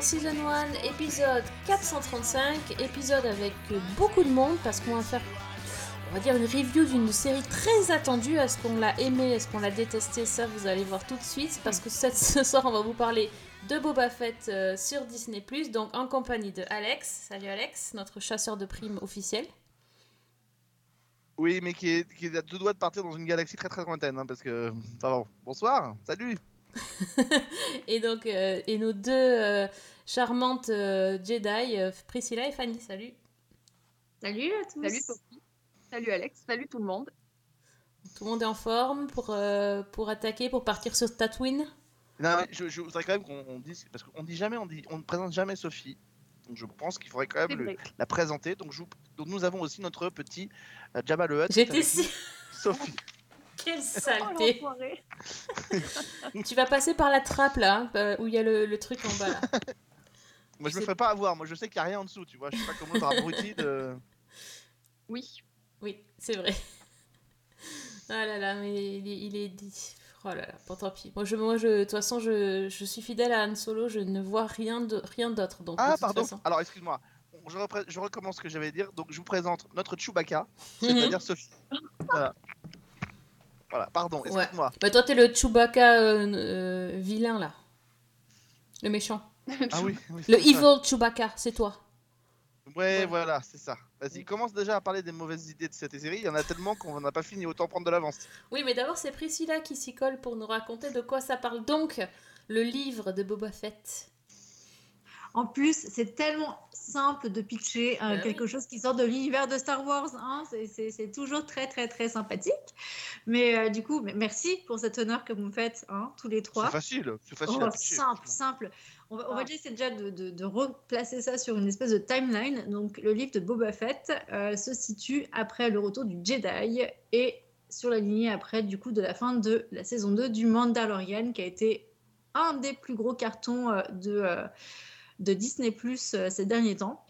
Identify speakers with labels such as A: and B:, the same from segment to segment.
A: Season 1, épisode 435, épisode avec beaucoup de monde parce qu'on va faire, on va dire, une review d'une série très attendue. Est-ce qu'on l'a aimé, est-ce qu'on l'a détesté Ça, vous allez voir tout de suite parce que cette- ce soir, on va vous parler de Boba Fett euh, sur Disney+, donc en compagnie de Alex. Salut Alex, notre chasseur de primes officiel.
B: Oui, mais qui est, deux doigts de partir dans une galaxie très très lointaine, hein, parce que... Bon, bonsoir, salut
A: Et donc, euh, et nos deux euh, charmantes euh, Jedi, Priscilla et Fanny. Salut.
C: Salut à tous.
D: Salut Sophie. Salut Alex. Salut tout le monde.
A: Tout le monde est en forme pour, euh, pour attaquer, pour partir sur Tatooine?
B: Non, mais je, je voudrais quand même qu'on on dise, parce qu'on dit jamais, on, dit, on ne présente jamais Sophie, donc je pense qu'il faudrait quand même le- la présenter, donc, je vous- donc nous avons aussi notre petit euh, Jabba le Hutt.
A: J'étais si...
B: Sophie.
A: Quelle
D: Oh,
A: saleté. Tu vas passer par la trappe là, hein, euh, où il y a le, le truc en bas là.
B: Moi je me ferai pas avoir, moi je sais qu'il n'y a rien en dessous, tu vois, je suis pas comme l'autre abruti de...
D: Oui.
A: Oui, c'est vrai. Ah là là, mais il est, il est dit. Oh là là, bon tant pis. Moi, je, moi, je, de toute façon, je, je suis fidèle à Han Solo, je ne vois rien de rien d'autre. Donc,
B: Ah pardon,
A: façon.
B: alors excuse-moi, je, repré- je recommence ce que j'avais à dire, donc je vous présente notre Chewbacca, c'est-à-dire Sophie. Voilà. Voilà, pardon,
A: Ouais.
B: excuse-moi.
A: Bah, toi, t'es le Chewbacca euh, euh, vilain là. Le méchant.
B: Ah oui, oui,
A: Le
B: ça.
A: evil Chewbacca, c'est toi.
B: Ouais,
A: Ouais.
B: voilà, c'est ça. Vas-y, commence déjà à parler des mauvaises idées de cette série. Il y en a tellement qu'on n'a pas fini, autant prendre de l'avance.
A: Oui, mais d'abord, c'est Priscilla qui s'y colle pour nous raconter de quoi ça parle. Donc, le livre de Boba Fett.
C: En plus, c'est tellement simple de pitcher euh,
A: Bah
C: quelque chose qui sort de l'univers de Star Wars. hein. C'est- C'est c'est toujours très, très, très sympathique. Mais euh, du coup, merci pour cet honneur que vous me faites, hein, tous les
B: C'est
C: trois.
B: facile, c'est facile
C: Oh,
B: à pitcher,
C: simple, simple. On va, on va
D: Ah.
C: essayer déjà de, de- de replacer ça sur une espèce de timeline. Donc, le livre de Boba Fett euh, se situe après le retour du Jedi et sur la lignée après, du coup, de la fin de la saison 2 du Mandalorian, qui a été un des plus gros cartons euh, de, euh, de Disney Plus ces derniers temps.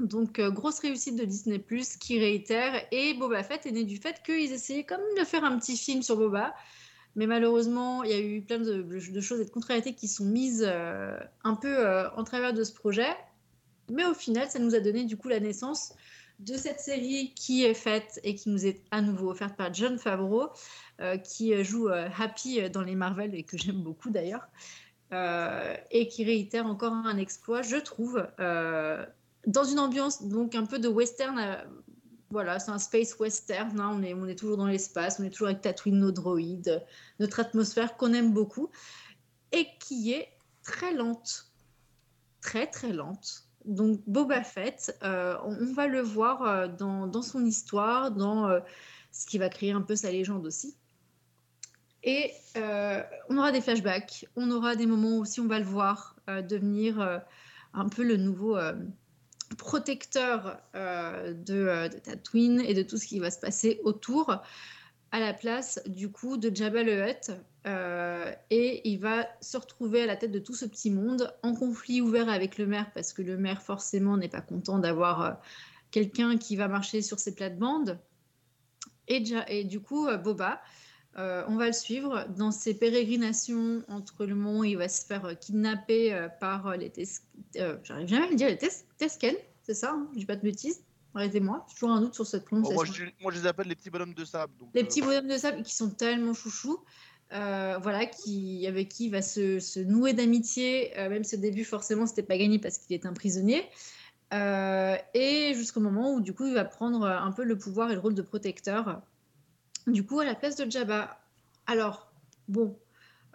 C: Donc, euh, grosse réussite de Disney Plus qui réitère. Et Boba Fett est né du fait qu'ils essayaient quand même de faire un petit film sur Boba. Mais malheureusement, il y a eu plein de, choses et de contrariétés qui sont mises euh, un peu euh, en travers de ce projet. Mais au final, ça nous a donné du coup la naissance de cette série qui est faite et qui nous est à nouveau offerte par John Favreau, euh, qui euh, joue euh, Happy euh, dans les Marvel et que j'aime beaucoup d'ailleurs, euh, et qui réitère encore un exploit, je trouve, euh, dans une ambiance donc un peu de western. euh, voilà, c'est un space western. hein, on, est, toujours dans l'espace, on est toujours avec Tatooine, nos droïdes, notre atmosphère qu'on aime beaucoup et qui est très lente. Très, très lente. Donc, Boba Fett, on, va le voir dans, dans son histoire, dans ce qui va créer un peu sa légende aussi. Et euh, on aura des flashbacks, on aura des moments aussi, on va le voir euh, devenir euh, un peu le nouveau protecteur de, de Tatooine et de tout ce qui va se passer autour, à la place du coup de Jabba le Hutt. Et il va se retrouver à la tête de tout ce petit monde en conflit ouvert avec le maire parce que le maire forcément n'est pas content d'avoir quelqu'un qui va marcher sur ses plates-bandes. Et, et du coup, Boba, euh, on va le suivre dans ses pérégrinations entre le moment où il va se faire euh, kidnapper euh, par les Tes- euh, j'arrive jamais à le dire, les Tes- Tesken, c'est ça, hein, je dis pas de bêtises. Arrêtez-moi, j'ai toujours un doute sur cette
B: Bon,
C: prononciation.
B: moi, je, moi, je les appelle les petits bonhommes de sable. donc,
C: Les
B: euh,
C: petits bonhommes de sable qui sont tellement chouchous, voilà, qui, avec qui il va se, se nouer d'amitié, même si au début, forcément, c'était pas gagné parce qu'il est un prisonnier. Et jusqu'au moment où, du coup, il va prendre un peu le pouvoir et le rôle de protecteur, du coup, à la place de Jabba. Alors, bon,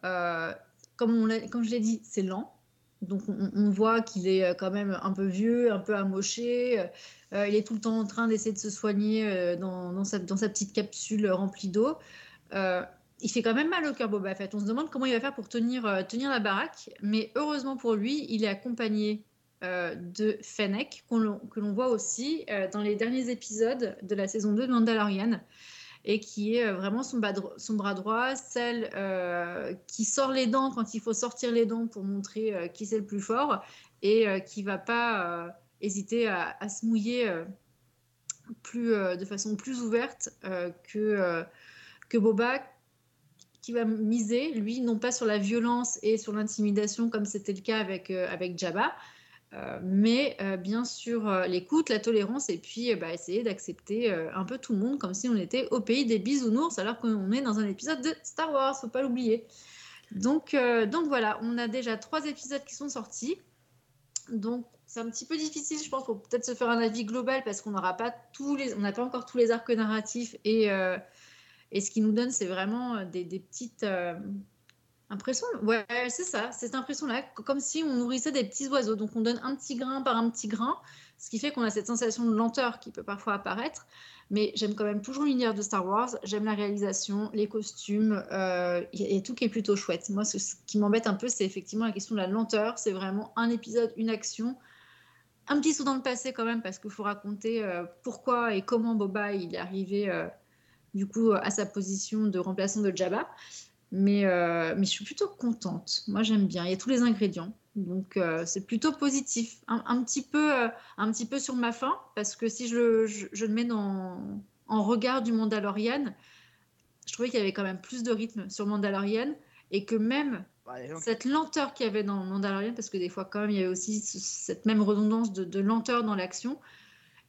C: euh, comme, je l'ai dit, c'est lent. Donc, on, voit qu'il est euh, quand même un peu vieux, un peu amoché. Euh, il est tout le temps en train d'essayer de se soigner dans, sa, petite capsule remplie d'eau. Il fait quand même mal au cœur, Boba Fett. On se demande comment il va faire pour tenir, la baraque. Mais heureusement pour lui, il est accompagné de Fennec, que l'on voit aussi dans les derniers épisodes de la saison 2 de Mandalorian. Et qui est euh, vraiment son, bras droit, celle euh, qui sort les dents quand il faut sortir les dents pour montrer euh, qui c'est le plus fort, et euh, qui va pas hésiter à, à se mouiller plus, de façon plus ouverte que, que Boba, qui va miser, lui, non pas sur la violence et sur l'intimidation comme c'était le cas avec, avec Jabba, euh, mais euh, bien sûr euh, l'écoute, la tolérance et puis bah, essayer d'accepter un peu tout le monde comme si on était au pays des bisounours alors qu'on est dans un épisode de Star Wars, faut pas l'oublier. Donc, donc voilà, on a déjà trois épisodes qui sont sortis. Donc c'est un petit peu difficile, je pense, pour peut-être se faire un avis global parce qu'on n'aura pas tous les, on n'a pas encore tous les arcs narratifs et, et ce qui nous donne, c'est vraiment des, des petites impressions. Ouais, c'est ça, cette impression-là, comme si on nourrissait des petits oiseaux. Donc on donne un petit grain par un petit grain, ce qui fait qu'on a cette sensation de lenteur qui peut parfois apparaître. Mais j'aime quand même toujours l'univers de Star Wars. J'aime la réalisation, les costumes, euh, a tout qui est plutôt chouette. Moi, ce, qui m'embête un peu, c'est effectivement la question de la lenteur. C'est vraiment un épisode, une action. Un petit saut dans le passé quand même, parce qu'il faut raconter euh, pourquoi et comment Boba est arrivé euh, du coup à sa position de remplaçant de Jabba. Mais, euh, mais je suis plutôt contente. Moi, j'aime bien. Il y a tous les ingrédients. Donc, euh, c'est plutôt positif. Un, un petit peu, euh, un petit peu sur ma faim, parce que si je, le- je, je le mets dans, en regard du Mandalorian, je trouvais qu'il y avait quand même plus de rythme sur Mandalorian et que même
B: Bah,
C: cette lenteur qu'il y avait dans Mandalorian, parce que des fois, quand même, il y avait aussi ce- cette même redondance de, de lenteur dans l'action,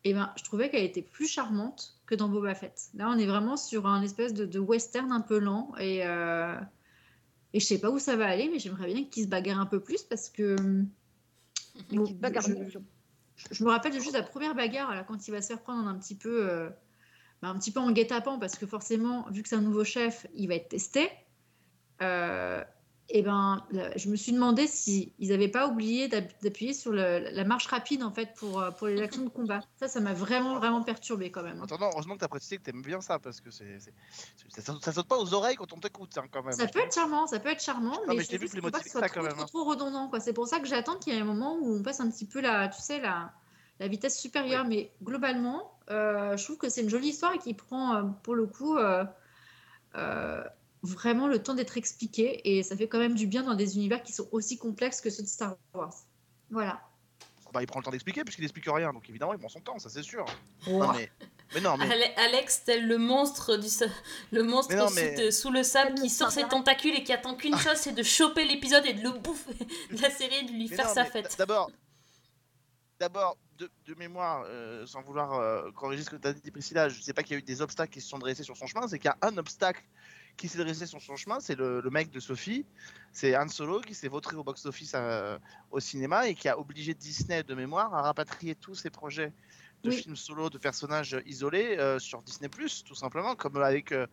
C: et ben, je trouvais qu'elle était plus charmante que dans Boba Fett. Là, on est vraiment sur un espèce de, de western un peu lent, et, euh, et je sais pas où ça va aller, mais j'aimerais bien qu'il se bagarre un peu plus, parce que. Bon,
D: Petite bagarre
C: je,
D: d'action.
C: je- je me rappelle juste la première bagarre, là, quand il va se faire prendre un petit peu, euh, bah, un petit peu en guet-apens, parce que forcément, vu que c'est un nouveau chef, il va être testé. Euh, et ben, là, je me suis demandé si ils n'avaient pas oublié d'app- d'appuyer sur le- la marche rapide en fait pour, euh, pour les actions de combat. Ça, ça m'a vraiment vraiment perturbé quand même. hein.
B: Attends, heureusement que t'as précisé que t'aimes bien ça parce que c'est, ça, ça saute pas aux oreilles quand on t'écoute hein, quand même.
C: Ça peut être charmant, ça peut être charmant,
B: Non,
C: mais,
B: mais je t'ai vu les
C: que soit
B: ça,
C: trop,
B: même,
C: trop,
B: hein.
C: trop redondant. quoi. C'est pour ça que j'attends qu'il y ait un moment où on passe un petit peu la, tu sais, la, la vitesse supérieure. Mais globalement, euh, je trouve que c'est une jolie histoire et qui prend euh, pour le coup euh, euh, vraiment le temps d'être expliqué et ça fait quand même du bien dans des univers qui sont aussi complexes que ceux de Star Wars. Voilà.
B: Bah, il prend le temps d'expliquer puisqu'il explique rien, donc évidemment il prend son temps, ça c'est sûr. Non, mais, mais non, mais
A: Ale- Alex, tel le monstre du le monstre
B: Mais non,
A: sous,
B: mais-
A: de- sous le sable qui sort ses tentacules et qui attend qu'une chose, c'est de choper l'épisode et de le bouffer de la série et de lui
B: Mais
A: faire
B: non,
A: sa fête.
B: D'abord, d'abord de, de mémoire, euh, sans vouloir euh, corriger ce que tu as dit, Priscilla, je sais pas qu'il y a eu des obstacles qui se sont dressés sur son chemin, c'est qu'il y a un obstacle qui s'est dressé sur son chemin, c'est le, le mec de Sophie, c'est Han Solo qui s'est vautré au box-office euh, au cinéma et qui a obligé Disney de mémoire à rapatrier tous ses projets de
C: Oui.
B: films solo de personnages isolés euh, sur Disney+, tout simplement, comme avec euh,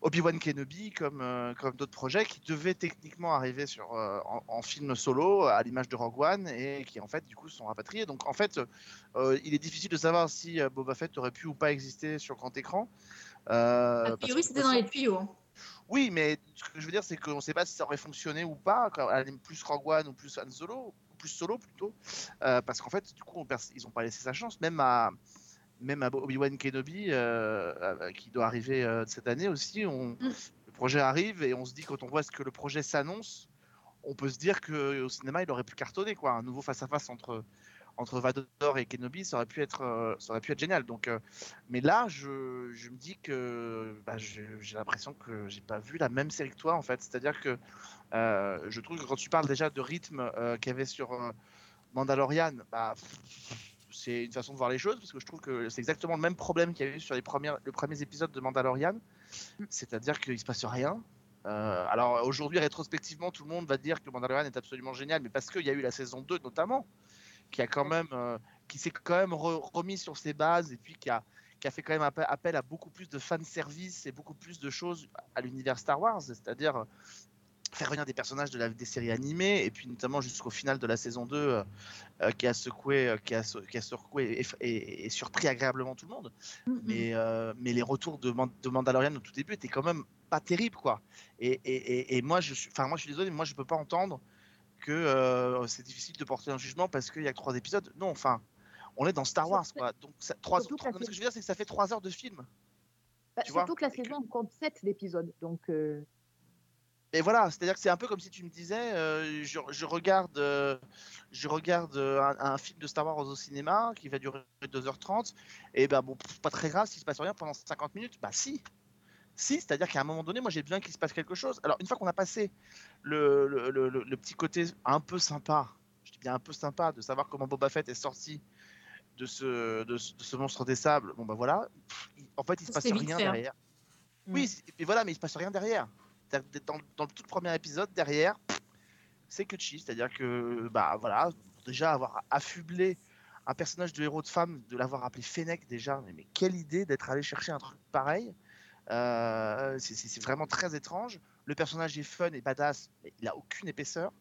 B: Obi-Wan Kenobi, comme, euh, comme d'autres projets qui devaient techniquement arriver sur, en, en film solo, à l'image de Rogue One, et qui en fait du coup sont rapatriés. Donc en fait, il est difficile de savoir si Boba Fett aurait pu ou pas exister sur grand écran. Euh,
C: A priori, c'était dans les tuyaux. hein.
B: Oui, mais ce que je veux dire, c'est qu'on ne sait pas si ça aurait fonctionné ou pas, plus Rogue One ou plus Han Solo, plus Solo plutôt, Euh, parce qu'en fait, du coup, on ils n'ont pas laissé sa chance, même à même à Obi-Wan Kenobi, euh, qui doit arriver euh, cette année aussi, on,
C: Mm.
B: le projet arrive et on se dit quand on voit ce que le projet s'annonce, on peut se dire que au cinéma, il aurait pu cartonner quoi, un nouveau face à face entre entre Vador et Kenobi, ça aurait pu être euh, ça aurait pu être génial. Donc, euh, mais là, je, je me dis que bah, j'ai l'impression que j'ai pas vu la même série que toi en fait. C'est-à-dire que euh, je trouve que quand tu parles déjà de rythme qu'il y avait sur Mandalorian, bah, c'est une façon de voir les choses parce que je trouve que c'est exactement le même problème qu'il y avait eu sur les premières, les premiers épisodes de Mandalorian, c'est-à-dire qu'il se passe rien. Euh, alors aujourd'hui, rétrospectivement, tout le monde va dire que Mandalorian est absolument génial, mais parce qu'il y a eu la saison 2 notamment, qui a quand même, euh, qui s'est quand même re- remis sur ses bases et puis qui a, qui a fait quand même appe- appel à beaucoup plus de fan service et beaucoup plus de choses à l'univers Star Wars, c'est-à-dire euh, faire venir des personnages de la, des séries animées et puis notamment jusqu'au final de la saison 2 euh, qui a secoué, qui a, qui a secoué et, et- et surpris agréablement tout le monde.
C: Mm,
B: Mais, euh, mais les retours de, Man- de Mandalorian au tout début étaient quand même pas terribles quoi. Et, et, et- et moi je suis, enfin moi je suis désolé, mais moi je peux pas entendre que euh, c'est difficile de porter un jugement parce qu'il y a que trois épisodes. Non, enfin on est dans Star Wars quoi. Donc ça, trois, non, mais ce que je veux dire c'est que ça fait trois heures de film.
D: Bah,
B: Tu vois,
D: surtout que la
B: que-
D: saison compte 7 épisodes. Donc, euh,
B: Et voilà, c'est-à-dire que c'est un peu comme si tu me disais, euh, je, je regarde, euh, je regarde un, un film de Star Wars au cinéma qui va durer 2h30, et ben bon, pas très grave s'il se passe rien pendant 50 minutes. Bah si, si, c'est-à-dire qu'à un moment donné, moi j'ai besoin qu'il se passe quelque chose. Alors une fois qu'on a passé le, le, le- le- le petit côté un peu sympa, je dis bien un peu sympa, de savoir comment Boba Fett est sorti de ce, de ce, de ce monstre des sables, bon bah voilà, pff, il- en fait il se passe rien
C: fait, hein.
B: derrière.
D: Mm.
B: Oui, et voilà, mais il se passe rien derrière. Dans, dans le tout premier épisode, derrière, c'est que chi, c'est-à-dire que bah voilà, déjà avoir affublé un personnage de héros de femme, de l'avoir appelé Fennec déjà, mais, mais quelle idée d'être allé chercher un truc pareil. Euh, c'est- vraiment très étrange. Le personnage est fun et badass, mais il a aucune épaisseur.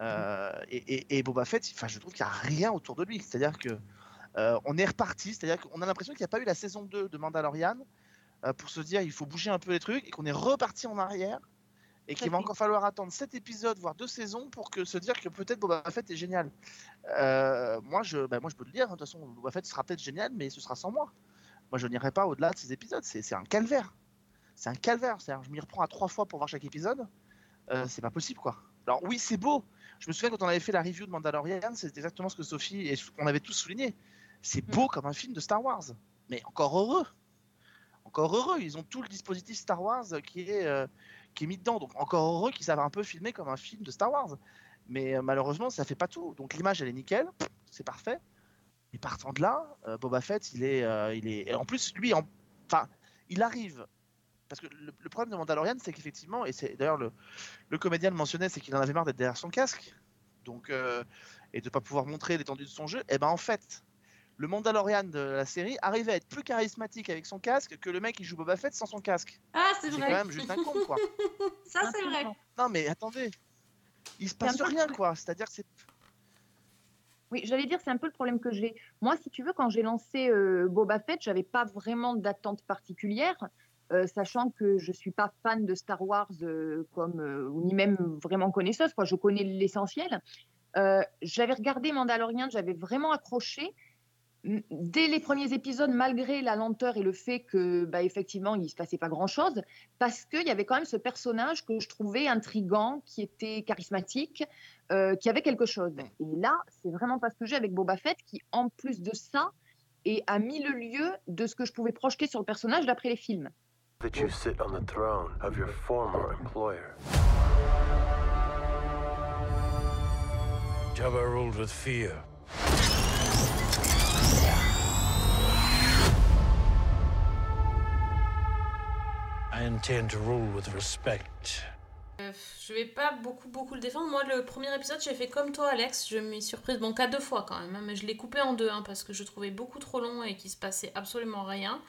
B: Euh, et, et- et Boba Fett, enfin, je trouve qu'il n'y a rien autour de lui. C'est-à-dire que euh, on est reparti, c'est-à-dire qu'on a l'impression qu'il n'y a pas eu la saison 2 de Mandalorian pour se dire il faut bouger un peu les trucs et qu'on est reparti en arrière et qu'il va encore falloir attendre 7 épisodes, voire 2 saisons pour que se dire que peut-être Boba Fett est génial. Euh, moi, je, bah, moi, je peux le dire, hein, de toute façon, Boba Fett sera peut-être génial, mais ce sera sans moi. Moi, je n'irai pas au-delà de ces épisodes. C'est c'est un calvaire. C'est un calvaire. C'est-à-dire, je m'y reprends à trois fois pour voir chaque épisode. Euh, c'est pas possible, quoi. Alors, oui, c'est beau. Je me souviens quand on avait fait la review de Mandalorian, c'est exactement ce que Sophie et on avait tous souligné. C'est beau comme un film de Star Wars. Mais encore heureux. Encore heureux. Ils ont tout le dispositif Star Wars qui est, euh, qui est mis dedans. Donc, encore heureux qu'ils savent un peu filmer comme un film de Star Wars. Mais euh, malheureusement, ça fait pas tout. Donc, l'image, elle est nickel. C'est parfait. Et partant de là, euh, Boba Fett, il est, euh, il est. et en plus, lui, en... enfin, il arrive. Parce que le, le problème de Mandalorian, c'est qu'effectivement, et c'est d'ailleurs le, le comédien le mentionnait, c'est qu'il en avait marre d'être derrière son casque, donc euh, et de pas pouvoir montrer l'étendue de son jeu. Et ben en fait, le Mandalorian de la série arrivait à être plus charismatique avec son casque que le mec qui joue Boba Fett sans son casque.
C: Ah, c'est
B: C'est
C: vrai.
B: quand même juste un con, quoi.
C: Ça, c'est vrai.
B: Non mais attendez, il se
D: C'est
B: passe rien, quoi. C'est-à-dire que c'est
D: Oui, j'allais dire, c'est un peu le problème que j'ai. Moi, si tu veux, quand j'ai lancé euh, Boba Fett, j'avais pas vraiment d'attente particulière, euh, sachant que je suis pas fan de Star Wars euh, comme ni même vraiment connaisseuse. Je connais l'essentiel. J'avais regardé Mandalorian, j'avais vraiment accroché. Dès les premiers épisodes, malgré la lenteur et le fait que, bah, effectivement, il se passait pas grand-chose, parce qu'il y avait quand même ce personnage que je trouvais intrigant, qui était charismatique, euh, qui avait quelque chose. Et là, c'est vraiment pas ce que j'ai avec Boba Fett, qui, en plus de ça, est à mille lieues de ce que je pouvais projeter sur le personnage d'après les films.
E: that you sit on the throne of your former employer. Jabba ruled with fear. I intend to rule with respect.
A: Euh, je vais pas beaucoup beaucoup le défendre. Moi, le premier épisode, j'ai fait comme toi, Alex. Je m'y suis surprise, bon, qu'à deux fois quand même, hein, mais je l'ai coupé en deux hein, parce que je trouvais beaucoup trop long et qu'il se passait absolument rien.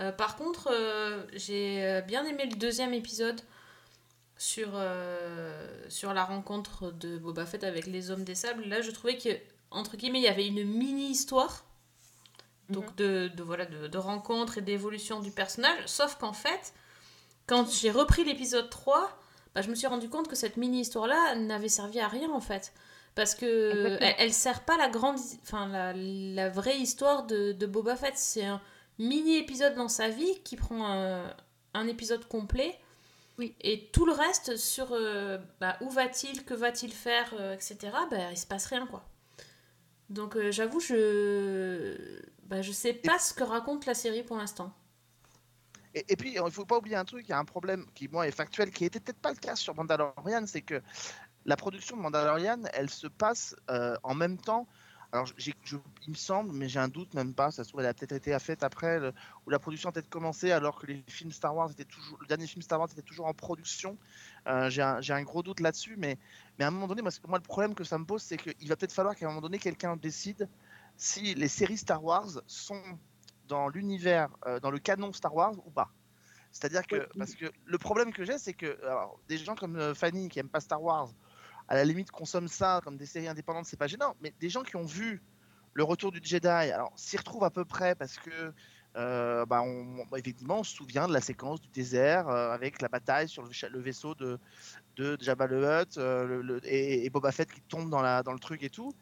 A: Euh, par contre, euh, j'ai euh, bien aimé le deuxième épisode sur, euh, sur la rencontre de Boba Fett avec les hommes des sables. Là, je trouvais que entre guillemets, il y avait une mini histoire. Donc de, de, voilà, de, de rencontre et d'évolution du personnage. Sauf qu'en fait, quand j'ai repris l'épisode 3, bah, je me suis rendu compte que cette mini-histoire-là n'avait servi à rien en fait. Parce que elle, elle sert pas la grande, enfin la, la vraie histoire de, de Boba Fett. C'est un mini-épisode dans sa vie qui prend un, un épisode complet.
C: Oui.
A: Et tout le reste sur euh, bah, où va-t-il, que va-t-il faire, euh, etc. Bah, il se passe rien quoi. Donc euh, j'avoue, je bah, je sais pas ce que raconte la série pour l'instant.
B: Et, puis, il ne faut pas oublier un truc, il y a un problème qui, moi, est factuel, qui était peut-être pas le cas sur Mandalorian, c'est que la production de Mandalorian, elle se passe euh, en même temps. Alors, il me semble, mais j'ai un doute même pas, ça se trouve, elle a peut-être été faite après, où la production a peut-être commencé alors que les films Star Wars étaient toujours, le dernier film Star Wars était toujours en production. Euh, j'ai un, gros doute là-dessus, mais, à un moment donné, moi, le problème que ça me pose, c'est qu'il va peut-être falloir qu'à un moment donné, quelqu'un décide si les séries Star Wars sont dans l'univers, euh, dans le canon Star Wars ou pas. C'est-à-dire que, parce que le problème que j'ai, c'est que alors, des gens comme euh, Fanny qui aiment pas Star Wars, à la limite consomment ça comme des séries indépendantes, c'est pas gênant. Mais des gens qui ont vu le retour du Jedi, alors s'y retrouvent à peu près parce que, euh, bah, on, bah, effectivement, on se souvient de la séquence du désert euh, avec la bataille sur le, vaisseau de, de Jabba le Hutt euh, le- le- et, et Boba Fett qui tombe dans, la, dans le truc et tout.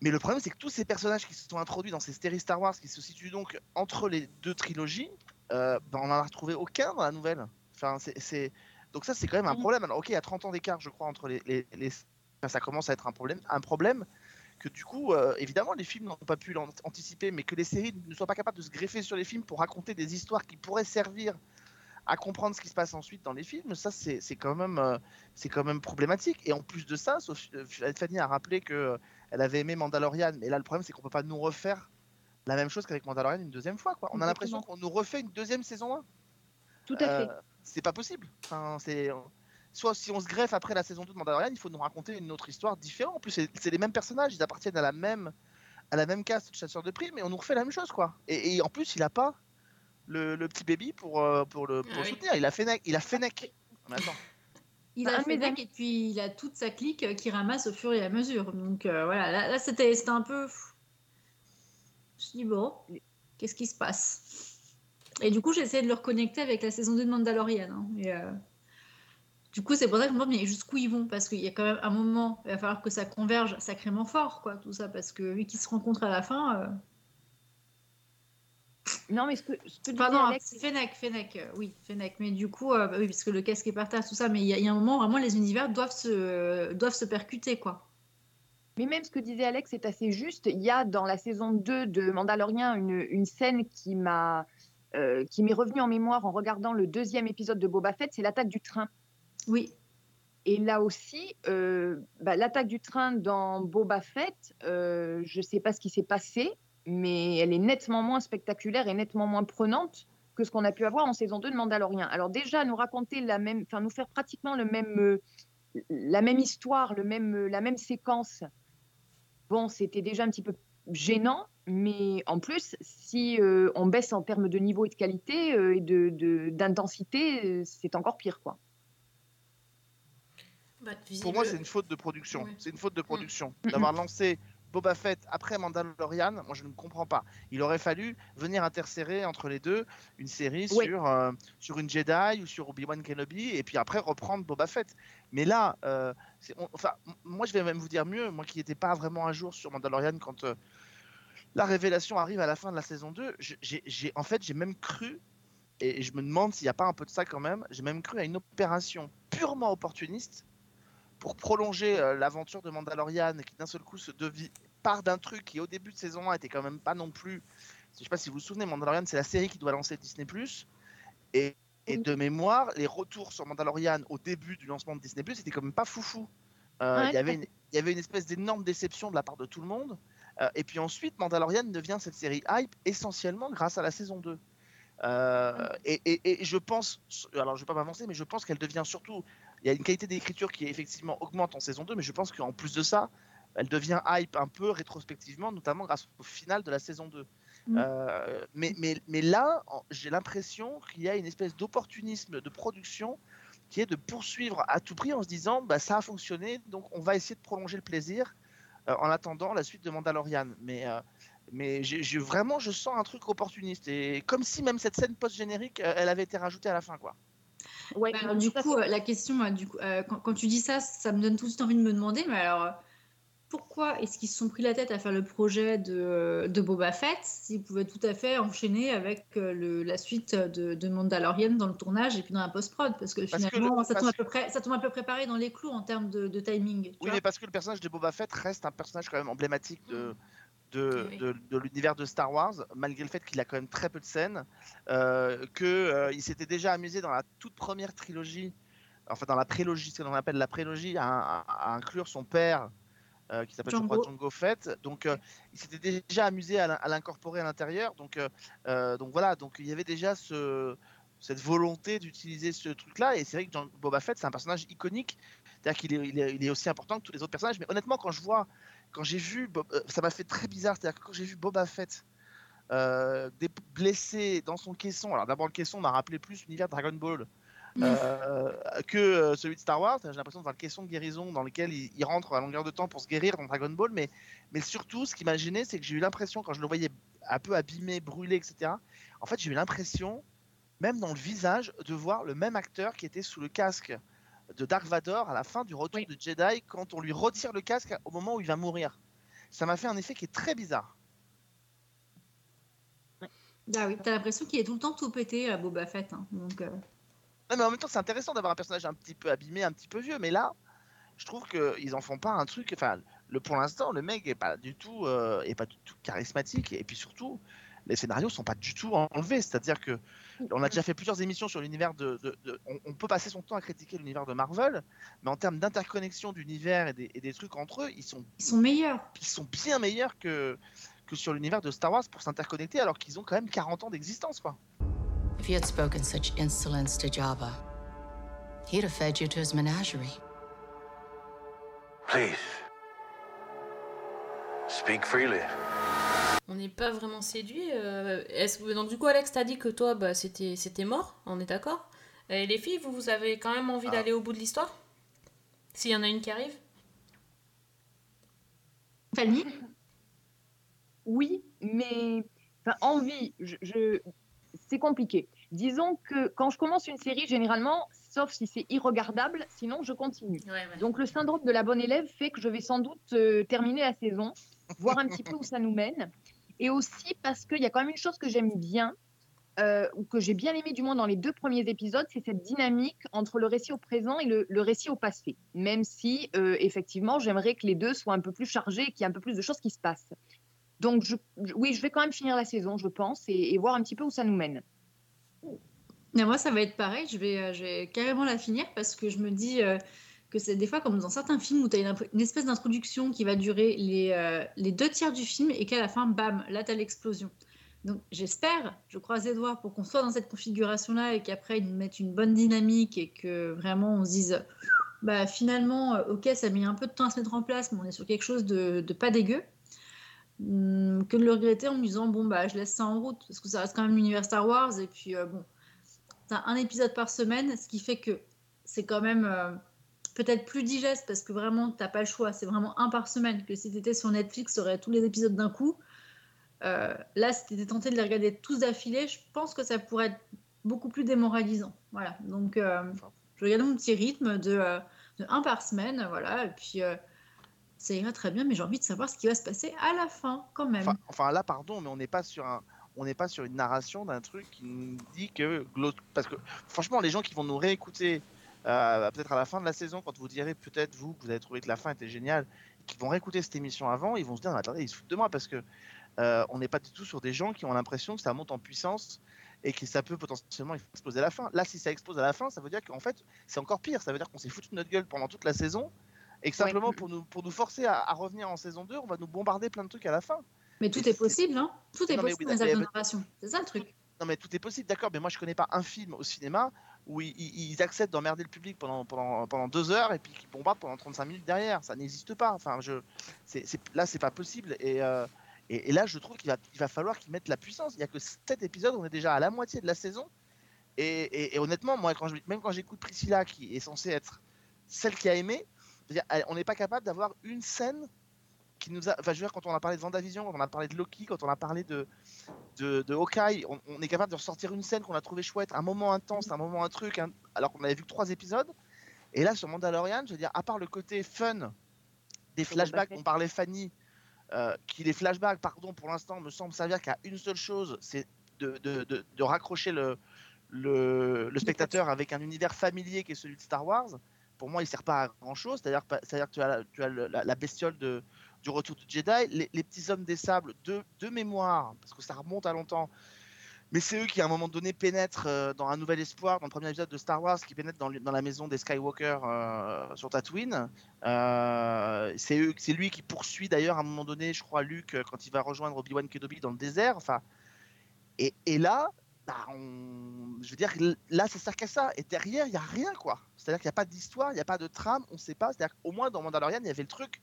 B: Mais le problème, c'est que tous ces personnages qui se sont introduits dans ces séries Star Wars, qui se situent donc entre les deux trilogies, euh, bah, on n'en a retrouvé aucun dans la nouvelle. Enfin, c'est, c'est- Donc ça, c'est quand même un
D: Mhm.
B: problème. Alors ok, il y a 30 ans d'écart, je crois, entre les, les- les- enfin, ça commence à être un problème, un problème que du coup, euh, évidemment, les films n'ont pas pu l'an- anticiper, mais que les séries ne soient pas capables de se greffer sur les films pour raconter des histoires qui pourraient servir à comprendre ce qui se passe ensuite dans les films, ça c'est quand même euh, c'est quand même problématique. Et en plus de ça, Sophie, Fanny a rappelé que elle avait aimé Mandalorian, mais là le problème c'est qu'on peut pas nous refaire la même chose qu'avec Mandalorian une deuxième fois. Quoi. On a l'impression qu'on nous refait une deuxième saison 1.
D: Tout à fait.
B: Euh, c'est pas possible. Enfin, c'est soit si on se greffe après la saison 2 de Mandalorian, il faut nous raconter une autre histoire différente. En plus, c'est les mêmes personnages, ils appartiennent à la même à la même caste de chasseurs de primes, mais on nous refait la même chose, quoi. Et, et en plus, il a pas le, le petit baby pour euh, pour le, pour
A: Ah oui.
B: soutenir. Il a Fennec, il a Fennec. Maintenant.
C: Il
D: Bah,
C: a
D: un de mes
C: Fennec
D: amis-
C: et puis il a toute sa clique euh, qui ramasse au fur et à mesure. Donc euh, voilà, là, là, c'était un peu. Je me suis dit, bon, qu'est-ce qui se passe? Et du coup, j'ai essayé de le reconnecter avec la saison 2 de Mandalorian. hein, et, euh, Du coup, c'est pour ça que je me demande, mais jusqu'où ils vont? Parce qu'il y a quand même un moment, il va falloir que ça converge sacrément fort, quoi, tout ça. Parce que vu qu'ils se rencontrent à la fin. euh,
D: Non, mais ce que, ce que
C: non,
D: Alex,
C: c'est Fennec, Fennec, euh, oui, Fennec. Mais du coup, euh, oui, parce que le casque est par terre, tout ça, mais il y, a- il y a un moment, vraiment, les univers doivent se, doivent se percuter, quoi.
D: Mais même ce que disait Alex est assez juste. Il y a dans la saison 2 de Mandalorian une, une scène qui m'a euh, qui m'est revenue en mémoire en regardant le deuxième épisode de Boba Fett, c'est l'attaque du train.
C: Oui,
D: Et là aussi, euh, bah, l'attaque du train dans Boba Fett, euh, je ne sais pas ce qui s'est passé, mais elle est nettement moins spectaculaire et nettement moins prenante que ce qu'on a pu avoir en saison 2 de Mandalorian. Alors déjà, nous raconter la même, enfin nous faire pratiquement le même, euh, la même histoire, le même, euh, la même séquence, bon, c'était déjà un petit peu gênant, mais en plus, si euh, on baisse en termes de niveau et de qualité euh, et de- de- d'intensité, c'est encore pire, quoi.
A: Bah,
B: Pour moi, c'est une faute de production. C'est une faute de production
D: Mm.
B: d'avoir lancé Boba Fett après Mandalorian. Moi, je ne comprends pas. Il aurait fallu venir interserrer entre les deux une série
D: Oui.
B: sur euh, sur une Jedi ou sur Obi Wan Kenobi, et puis après reprendre Boba Fett. Mais là, euh, on- enfin, moi, je vais même vous dire mieux. Moi, qui n'étais pas vraiment à jour sur Mandalorian quand euh, la révélation arrive à la fin de la saison 2, je- j'ai j'ai- en fait, j'ai même cru. Et je me demande s'il n'y a pas un peu de ça quand même. J'ai même cru à une opération purement opportuniste pour prolonger euh, l'aventure de Mandalorian qui d'un seul coup se devient part d'un truc qui au début de saison 1 était quand même pas non plus je sais pas si vous vous souvenez Mandalorian c'est la série qui doit lancer Disney et, de mémoire les retours sur Mandalorian au début du lancement de Disney c'était quand même pas foufou Euh,
D: Ouais,
B: il y avait une, il y avait une espèce d'énorme déception de la part de tout le monde. Euh, et puis ensuite Mandalorian devient cette série hype essentiellement grâce à la saison 2 euh, et, et- et je pense, alors je vais pas m'avancer, mais je pense qu'elle devient surtout, il y a une qualité d'écriture qui effectivement augmente en saison 2, mais je pense qu'en plus de ça, elle devient hype un peu rétrospectivement, notamment grâce au final de la saison 2.
C: Mm.
B: Euh, mais, mais, mais là, j'ai l'impression qu'il y a une espèce d'opportunisme de production qui est de poursuivre à tout prix en se disant bah, ça a fonctionné, donc on va essayer de prolonger le plaisir euh, en attendant la suite de Mandalorian. Mais, euh, mais vraiment, je sens un truc opportuniste. Et comme si même cette scène post-générique, elle avait été rajoutée à la fin. quoi.
D: Ouais,
C: Bah,
D: non,
C: alors, du coup, euh, la question, euh, du coup, euh, quand, quand tu dis ça, ça me donne tout de suite envie de me demander, mais alors, euh, pourquoi est-ce qu'ils se sont pris la tête à faire le projet de, de Boba Fett s'ils pouvaient tout à fait enchaîner avec euh, le- la suite de, de Mandalorian dans le tournage et puis dans la post-prod? Parce que
B: Parce que
C: finalement,
B: le-
C: ça,
B: parce
C: tombe à peu près, ça tombe à peu près pareil dans les clous en termes de, de timing. tu
B: Oui,
C: vois?
B: mais parce que le personnage de Boba Fett reste un personnage quand même emblématique de, de,
A: Oui.
B: de, de l'univers de Star Wars, malgré le fait qu'il a quand même très peu de scènes, euh, que euh, s'était déjà amusé dans la toute première trilogie, enfin dans la prélogie, ce qu'on appelle la prélogie, à, à- à inclure son père. euh, qui s'appelle je crois
C: Django.
B: Django Fett. Donc il s'était déjà amusé à l'in- à l'incorporer à l'intérieur. Donc, donc voilà, donc il y avait déjà ce, cette volonté d'utiliser ce truc-là. Et c'est vrai que Boba Fett, c'est un personnage iconique. C'est-à-dire qu'il est, il est, il est aussi important que tous les autres personnages. Mais honnêtement, quand je vois, quand j'ai vu, Bob- euh, ça m'a fait très bizarre. C'est-à-dire que quand j'ai vu Boba Fett euh, blessé dans son caisson, alors d'abord le caisson m'a rappelé plus l'univers Dragon Ball. euh, que celui de Star Wars, j'ai l'impression de voir le caisson de guérison dans lequel il, il rentre à longueur de temps pour se guérir dans Dragon Ball, mais, mais surtout ce qui m'a gêné, c'est que j'ai eu l'impression quand je le voyais un peu abîmé, brûlé, etc. En fait, j'ai eu l'impression, même dans le visage, de voir le même acteur qui était sous le casque de Dark Vador à la fin du retour
D: Oui.
B: de Jedi quand on lui retire le casque au moment où il va mourir. Ça m'a fait un effet qui est très bizarre.
C: Ah oui, t'as l'impression qu'il est tout le temps tout pété à Boba Fett. hein. Donc, euh,
B: Non, mais en même temps, c'est intéressant d'avoir un personnage un petit peu abîmé, un petit peu vieux. Mais là, je trouve qu'ils en font pas un truc. Enfin, le, pour l'instant, le mec est pas du tout, euh, est pas du tout charismatique. Et puis surtout, les scénarios sont pas du tout enlevés. C'est-à-dire que on a déjà fait plusieurs émissions sur l'univers de. de- de- on, on peut passer son temps à critiquer l'univers de Marvel, mais en termes d'interconnexion d'univers et des, et des trucs entre eux, ils sont,
C: Ils sont meilleurs.
B: ils sont bien meilleurs que que sur l'univers de Star Wars pour s'interconnecter, alors qu'ils ont quand même 40 ans d'existence, quoi.
F: If you had spoken such insolence to Jabba, he'd have fed you to his menagerie.
E: Please. Speak freely.
A: On n'est pas vraiment séduit. euh, est-ce que- donc du coup, Alex, t'as dit que toi, bah, c'était c'était mort, on est d'accord? Et les filles, vous, vous avez quand même envie
B: Ah.
A: d'aller au bout de l'histoire? S'il y en a une qui arrive?
C: Fanny?
D: Oui, mais enfin, envie, je, je- c'est compliqué. Disons que quand je commence une série, généralement, sauf si c'est irregardable, sinon je continue. Donc le syndrome de la bonne élève fait que je vais sans doute euh, terminer la saison, voir un petit peu où ça nous mène. Et aussi parce qu'il y a quand même une chose que j'aime bien, euh, ou que j'ai bien aimé du moins dans les deux premiers épisodes, c'est cette dynamique entre le récit au présent et le, récit au passé. Même si, euh, effectivement, j'aimerais que les deux soient un peu plus chargés et qu'il y ait un peu plus de choses qui se passent. Donc oui, je vais quand même finir la saison, je pense, et, et voir un petit peu où ça nous mène.
C: Mais moi, ça va être pareil. Je vais, euh, je vais carrément la finir parce que je me dis que c'est des fois comme dans certains films où tu as une, espèce d'introduction qui va durer les, euh, les deux tiers du film et qu'à la fin, bam, là, tu as l'explosion. Donc j'espère, je croise les doigts pour qu'on soit dans cette configuration-là et qu'après, ils nous mettent une bonne dynamique et que vraiment on se dise, bah finalement, euh, ok, ça a mis un peu de temps à se mettre en place, mais on est sur quelque chose de, de pas dégueu. Hum, que de le regretter en me disant, bon, bah je laisse ça en route parce que ça reste quand même l'univers Star Wars et puis euh, bon t'as un épisode par semaine, ce qui fait que c'est quand même euh, peut-être plus digeste parce que vraiment t'as pas le choix, c'est vraiment un par semaine. Que si t'étais sur Netflix, t'aurais tous les épisodes d'un coup. Euh, là, si t'étais tenté de les regarder tous d'affilée, je pense que ça pourrait être beaucoup plus démoralisant. Voilà, donc euh, je regarde mon petit rythme de, euh, de un par semaine, voilà, et puis ça ira très bien, mais j'ai envie de savoir ce qui va se passer à la fin quand même.
B: Enfin, enfin, là, pardon, mais on n'est pas sur un, on n'est pas sur une narration d'un truc qui nous dit que parce que franchement, les gens qui vont nous réécouter euh, peut-être à la fin de la saison, quand vous direz peut-être vous que vous avez trouvé que la fin était géniale, qui vont réécouter cette émission avant, ils vont se dire attendez, ils se foutent de moi parce que euh, on n'est pas du tout sur des gens qui ont l'impression que ça monte en puissance et que ça peut potentiellement exploser à la fin. Là, si ça explose à la fin, ça veut dire qu'en fait, c'est encore pire. Ça veut dire qu'on s'est foutu de notre gueule pendant toute la saison et que
D: Ouais.
B: simplement pour nous, pour nous forcer à, à revenir en saison 2, on va nous bombarder plein de trucs à la fin.
C: mais tout est possible, hein Tout est
B: Non,
C: possible
B: oui,
C: les. C'est ça le truc.
B: Non mais tout est possible, d'accord, mais moi je connais pas un film au cinéma où ils, acceptent d'emmerder le public pendant, pendant, pendant deux heures et puis qu'ils bombardent pendant 35 minutes derrière. Ça n'existe pas. Enfin, je, c'est- là c'est pas possible. Et, euh, et, et là je trouve qu'il va, il va falloir qu'ils mettent la puissance. Il y a que sept épisodes, on est déjà à la moitié de la saison. Et, et- honnêtement, moi quand même quand j'écoute Priscilla qui est censée être celle qui a aimé, on n'est pas capable d'avoir une scène qui nous a. Enfin, je veux dire, quand on a parlé de Vendavision, quand on a parlé de Loki, quand on a parlé de, de, de Hawkeye, on, on est capable de ressortir une scène qu'on a trouvé chouette, un moment intense, un moment un truc, un- alors qu'on avait vu que trois épisodes. Et là, sur Mandalorian, je veux dire, à part le côté fun des flashbacks dont parlait Fanny, euh, qui les flashbacks, pardon, pour l'instant, me semblent servir qu'à une seule chose, c'est de, de, de- de raccrocher le, le, le spectateur avec un univers familier qui est celui de Star Wars. Pour moi, il sert pas à grand chose. C'est-à-dire, que tu as, la, tu as le- la, la bestiole de, du retour du Jedi, les, petits hommes des sables de, mémoire, parce que ça remonte à longtemps. Mais c'est eux qui, à un moment donné, pénètrent euh, dans un nouvel espoir, dans le premier épisode de Star Wars, qui pénètrent dans, la maison des Skywalker euh, sur Tatooine. Euh, c'est c'est lui qui poursuit d'ailleurs à un moment donné, je crois, Luke, quand il va rejoindre Obi-Wan Kenobi dans le désert. Enfin, et, là, bah, je veux dire, là, ça sert qu'à ça. Et derrière, il n'y a rien, quoi. C'est-à-dire qu'il n'y a pas d'histoire, il n'y a pas de trame, on ne sait pas. C'est-à-dire qu'au moins, dans Mandalorian, il y avait le truc,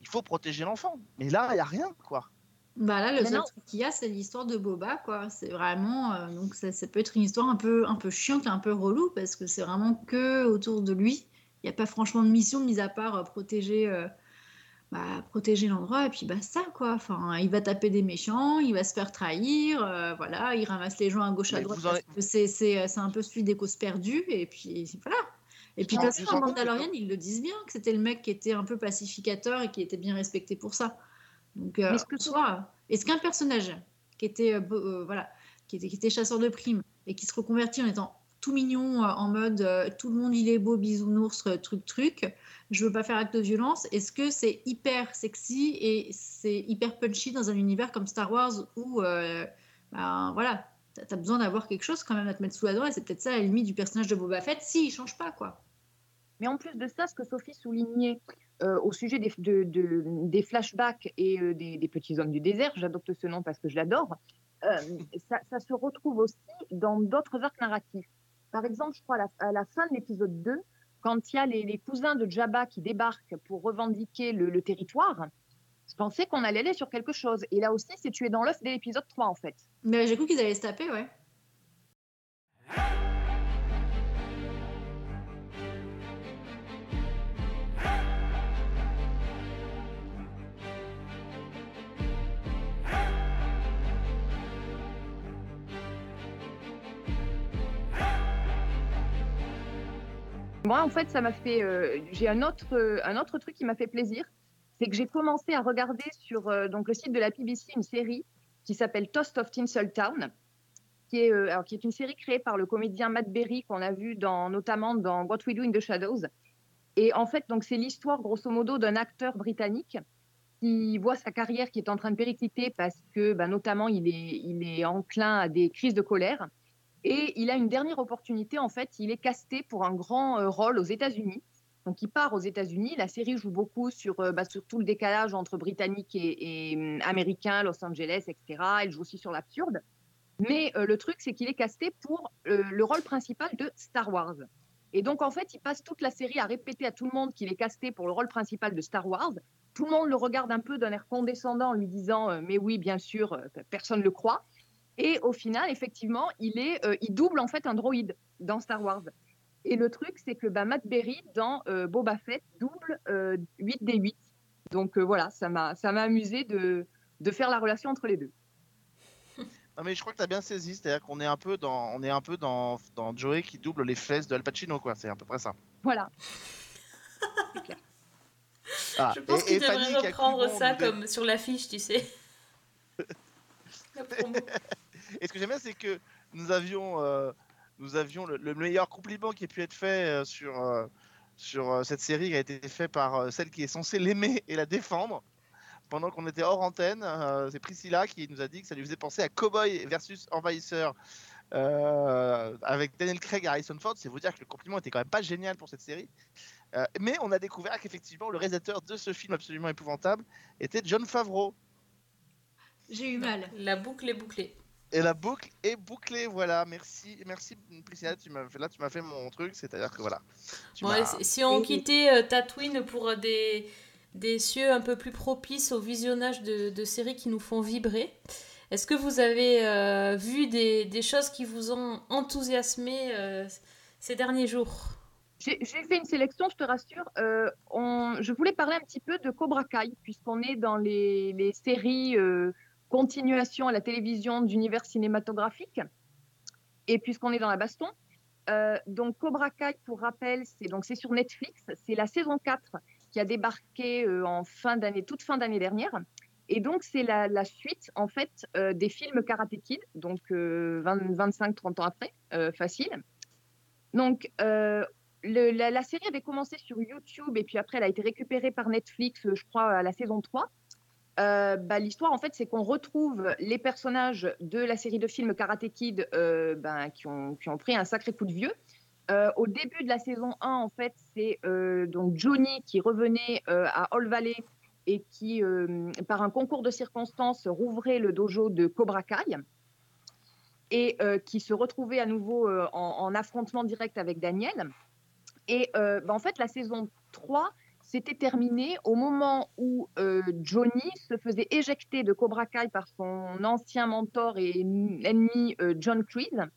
B: il faut protéger l'enfant. Mais là, il n'y a rien, quoi.
C: Bah là, le seul truc qu'il y a, c'est l'histoire de Boba, quoi. C'est vraiment. euh, donc, ça, ça peut être une histoire un peu, un peu chiante, un peu relou, parce que c'est vraiment que autour de lui. Il n'y a pas franchement de mission, mis à part euh, protéger, euh, bah, protéger l'endroit, et puis bah, ça, quoi. Enfin, il va taper des méchants, il va se faire trahir, euh, voilà, il ramasse les gens à gauche, à droite, euh, c'est un peu celui des causes perdues, et puis voilà. Et puis, de toute façon, Mandalorian, ils le disent bien, que c'était le mec qui était un peu pacificateur et qui était bien respecté pour ça. Donc, euh,
D: Mais ce que
C: en soi, est-ce qu'un personnage qui était, euh, euh, voilà, qui était, qui était chasseur de primes et qui se reconvertit en étant tout mignon euh, en mode tout le monde il est beau, bisounours, euh, truc truc. Je veux pas faire acte de violence. Est-ce que c'est hyper sexy et c'est hyper punchy dans un univers comme Star Wars où ben, voilà, t'as as besoin d'avoir quelque chose quand même à te mettre sous la dent et c'est peut-être ça la limite du personnage de Boba Fett si il change pas quoi.
D: Mais en plus de ça, ce que Sophie soulignait euh, au sujet des, de- de- des flashbacks et euh, des, des petits hommes du désert, j'adopte ce nom parce que je l'adore, euh, ça, se retrouve aussi dans d'autres arcs narratifs. Par exemple, je crois à la, fin de l'épisode 2, quand il y a les, cousins de Jabba qui débarquent pour revendiquer le territoire, je pensais qu'on allait aller sur quelque chose. Et là aussi, c'est tué dans l'œuf dès l'épisode 3, en fait.
C: Mais j'ai cru qu'ils allaient se taper, ouais.
D: Moi, en fait, ça m'a fait. euh, j'ai un autre, euh, un autre truc qui m'a fait plaisir, c'est que j'ai commencé à regarder sur euh, donc le site de la BBC une série qui s'appelle Toast of Tinseltown, qui est, euh, alors, qui est une série créée par le comédien Matt Berry qu'on a vu dans, notamment dans What We Do in the Shadows. Et en fait, donc c'est l'histoire grosso modo d'un acteur britannique qui voit sa carrière qui est en train de péricliter parce que, bah, notamment, il est, il est enclin à des crises de colère. Et il a une dernière opportunité, en fait, il est casté pour un grand euh, rôle aux États-Unis. Donc il part aux États-Unis. La série joue beaucoup sur, euh, bah, tout le décalage entre britannique et, hum, américain, Los Angeles, etc. Elle joue aussi sur l'absurde. Mais euh, le truc, c'est qu'il est casté pour euh, le rôle principal de Star Wars. Et donc, en fait, il passe toute la série à répéter à tout le monde qu'il est casté pour le rôle principal de Star Wars. Tout le monde le regarde un peu d'un air condescendant en lui disant Mais oui, bien sûr, personne ne le croit. Et au final, effectivement, il, il double en fait un droïde dans Star Wars. Et le truc, c'est que bah, Matt Berry, dans euh, Boba Fett, double euh, 8 des 8. Donc euh, voilà, ça m'a ça m'a amusé de, de faire la relation entre les deux.
B: Non mais je crois que tu as bien saisi, c'est-à-dire qu'on est un peu dans on est un peu dans, dans Joey qui double les fesses de Al Pacino quoi, c'est à peu près ça.
D: Voilà.
B: Ah,
A: Je pense qu'il devrait reprendre ça comme sur l'affiche, tu sais. La promo.
B: Et ce que j'aime bien, c'est que nous avions, euh, nous avions le, le meilleur compliment qui ait pu être fait euh, sur, euh, sur euh, cette série qui a été fait par euh, celle qui est censée l'aimer et la défendre. Pendant qu'on était hors antenne, euh, c'est Priscilla qui nous a dit que ça lui faisait penser à Cowboy versus Envahisseur euh, avec Daniel Craig et Harrison Ford. C'est vous dire que le compliment était quand même pas génial pour cette série. Euh, mais on a découvert qu'effectivement, le réalisateur de ce film absolument épouvantable était John Favreau.
C: J'ai eu mal.
A: La boucle est bouclée.
B: Et la boucle est bouclée, voilà. Merci, merci Priscilla, tu m'as fait là, tu m'as fait mon truc, c'est-à-dire que voilà.
A: Si- on quittait euh, Tatooine pour euh, des, des cieux un peu plus propices au visionnage de, de séries qui nous font vibrer, est-ce que vous avez euh, vu des, des choses qui vous ont enthousiasmé euh, ces derniers jours?
D: J'ai j'ai fait une sélection, je te rassure. Euh, on- je voulais parler un petit peu de Cobra Kai, puisqu'on est dans les, les séries euh, continuation à la télévision d'univers cinématographique, et puisqu'on est dans la baston. Euh, donc Cobra Kai, pour rappel, c'est donc c'est sur Netflix. C'est la saison 4 qui a débarqué euh, en fin d'année, toute fin d'année dernière. Et donc c'est la, suite en fait euh, des films Karate Kid, donc 25-30 ans après, facile. Donc la, la série avait commencé sur YouTube et puis après elle a été récupérée par Netflix, je crois, à la saison 3. Euh, bah, L'histoire, en fait, c'est qu'on retrouve les personnages de la série de films Karate Kid euh, ben, qui, ont, pris un sacré coup de vieux. Euh, au début de la saison 1, en fait, c'est donc Johnny qui revenait à All Valley et qui, par un concours de circonstances, rouvrait le dojo de Cobra Kai et qui se retrouvait à nouveau en, en affrontement direct avec Daniel. Et bah, en fait, la saison 3 s'était terminée au moment où euh, Johnny se faisait éjecter de Cobra Kai par son ancien mentor et ennemi euh, John Kreese.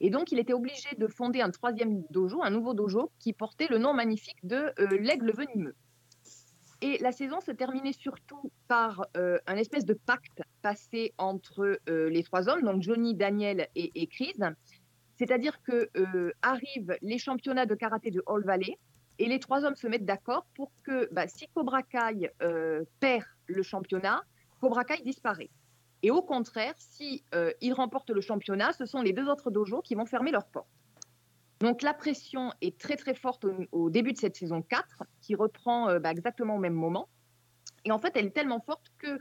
D: Et donc, il était obligé de fonder un troisième dojo, un nouveau dojo, qui portait le nom magnifique de euh, l'aigle venimeux. Et la saison se terminait surtout par un espèce de pacte passé entre les trois hommes, donc Johnny, Daniel et, et. C'est-à-dire que les championnats de karaté de All Valley et les trois hommes se mettent d'accord pour que bah, si Cobra Kai euh, perd le championnat, Cobra Kai disparaît. Et au contraire, si euh, ils remportent le championnat, ce sont les deux autres dojos qui vont fermer leurs portes. Donc la pression est très très forte au, début de cette saison 4, qui reprend euh, bah, exactement au même moment. Et en fait, elle est tellement forte que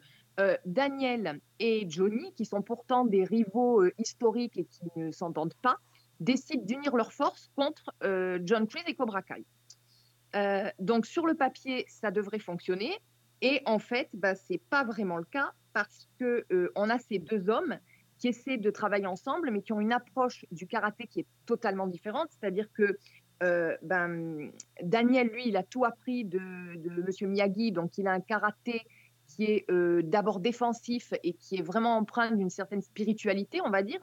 D: Daniel et Johnny, qui sont pourtant des rivaux historiques et qui ne s'entendent pas, décident d'unir leurs forces contre John Kreese et Cobra Kai. Euh, donc sur le papier, ça devrait fonctionner. Et en fait, bah, ce n'est pas vraiment le cas parce qu'on on a ces deux hommes qui essaient de travailler ensemble, mais qui ont une approche du karaté qui est totalement différente. C'est-à-dire que euh, ben, Daniel, lui, il a tout appris de, Monsieur Miyagi, donc il a un karaté qui est euh, d'abord défensif et qui est vraiment empreint d'une certaine spiritualité, on va dire.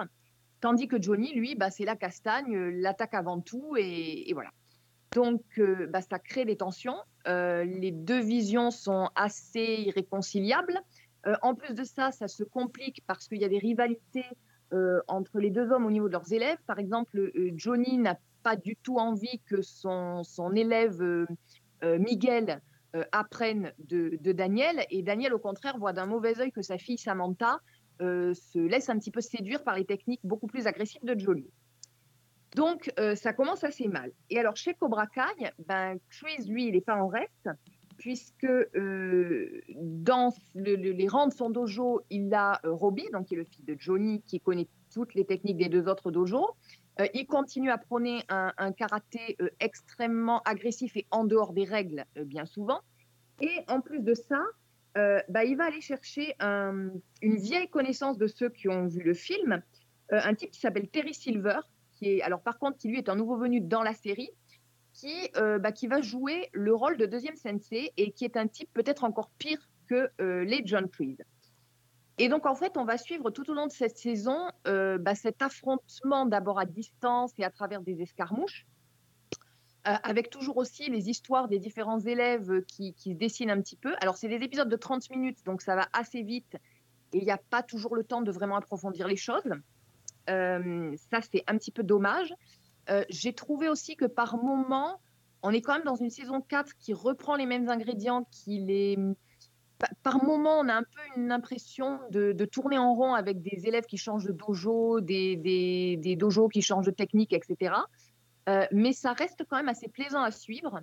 D: Tandis que Johnny, lui, bah, c'est la castagne, euh, l'attaque avant tout, et voilà. Donc, euh, bah, ça crée des tensions. Euh, les deux visions sont assez irréconciliables. Euh, en plus de ça, ça se complique parce qu'il y a des rivalités entre les deux hommes au niveau de leurs élèves. Par exemple, Johnny n'a pas du tout envie que son, élève Miguel apprenne de, de Daniel, et Daniel, au contraire, voit d'un mauvais œil que sa fille Samantha se laisse un petit peu séduire par les techniques beaucoup plus agressives de Johnny. Donc, euh, ça commence assez mal. Et alors, chez Cobra Kai, ben, Chris, lui, il n'est pas en reste, puisque euh, dans le- le- les rangs de son dojo, il a euh, Robbie, donc qui est le fils de Johnny, qui connaît toutes les techniques des deux autres dojos. Euh, il continue à prôner un, karaté extrêmement agressif et en dehors des règles, bien souvent. Et en plus de ça, bah, il va aller chercher un- une vieille connaissance de ceux qui ont vu le film, un type qui s'appelle Terry Silver, qui alors par contre, qui lui est un nouveau venu dans la série, qui, euh, bah, qui va jouer le rôle de deuxième sensei et qui est un type peut-être encore pire que euh, les John Creed. Et donc, en fait, on va suivre tout au long de cette saison euh, bah, cet affrontement d'abord à distance et à travers des escarmouches, avec toujours aussi les histoires des différents élèves qui, qui se dessinent un petit peu. Alors, c'est des épisodes de 30 minutes, donc ça va assez vite et il n'y a pas toujours le temps de vraiment approfondir les choses. Euh, ça, c'est un petit peu dommage. Euh, J'ai trouvé aussi que par moment, on est quand même dans une saison 4 qui reprend les mêmes ingrédients, qui les... pa- Par moment, on a un peu une impression de, tourner en rond avec des élèves qui changent de dojo, des, dojos qui changent de technique, etc. Euh, mais ça reste quand même assez plaisant à suivre.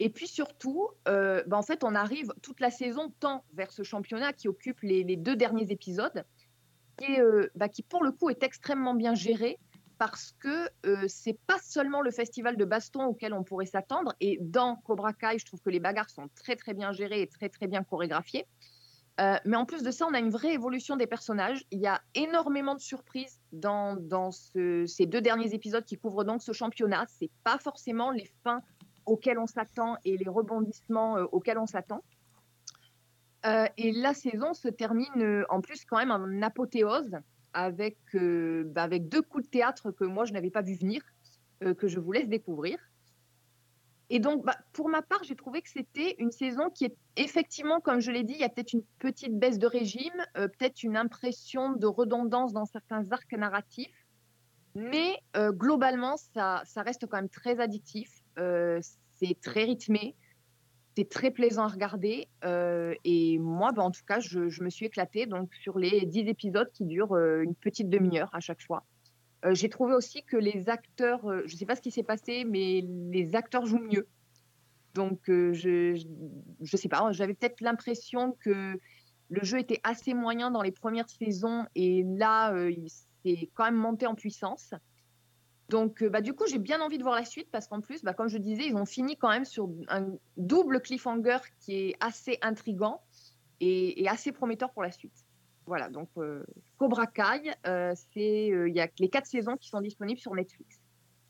D: Et puis surtout, bah, en fait, on arrive toute la saison tant vers ce championnat qui occupe les deux derniers épisodes, qui, euh, bah, qui pour le coup est extrêmement bien géré parce que euh, c'est pas seulement le festival de baston auquel on pourrait s'attendre. Et dans Cobra Kai, je trouve que les bagarres sont très très bien gérées et très très bien chorégraphiées. Euh, mais en plus de ça, on a une vraie évolution des personnages. Il y a énormément de surprises dans, dans ce- ces deux derniers épisodes qui couvrent donc ce championnat. C'est pas forcément les fins auxquelles on s'attend et les rebondissements euh, auxquels on s'attend. Euh, et la saison se termine euh, en plus quand même en apothéose avec, euh, bah, avec deux coups de théâtre que moi je n'avais pas vu venir, que je vous laisse découvrir. Et donc, bah, pour ma part, j'ai trouvé que c'était une saison qui est effectivement, comme je l'ai dit, il y a peut-être une petite baisse de régime, peut-être une impression de redondance dans certains arcs narratifs, mais globalement, ça, ça reste quand même très addictif, c'est très rythmé, c'est très plaisant à regarder, euh, et moi, bah, en tout cas, je, me suis éclatée donc, sur les 10 épisodes qui durent euh, une petite demi-heure à chaque fois. Euh, j'ai trouvé aussi que les acteurs, je ne sais pas ce qui s'est passé, mais les acteurs jouent mieux. Donc, je ne sais pas, j'avais peut-être l'impression que le jeu était assez moyen dans les premières saisons et là, il s'est quand même monté en puissance. Donc, euh, bah, du coup, j'ai bien envie de voir la suite parce qu'en plus, bah, comme je disais, ils ont fini quand même sur un double cliffhanger qui est assez intrigant et, et assez prometteur pour la suite. Voilà, donc euh, Cobra Kai, euh, c'est euh, il y a les quatre saisons qui sont disponibles sur Netflix.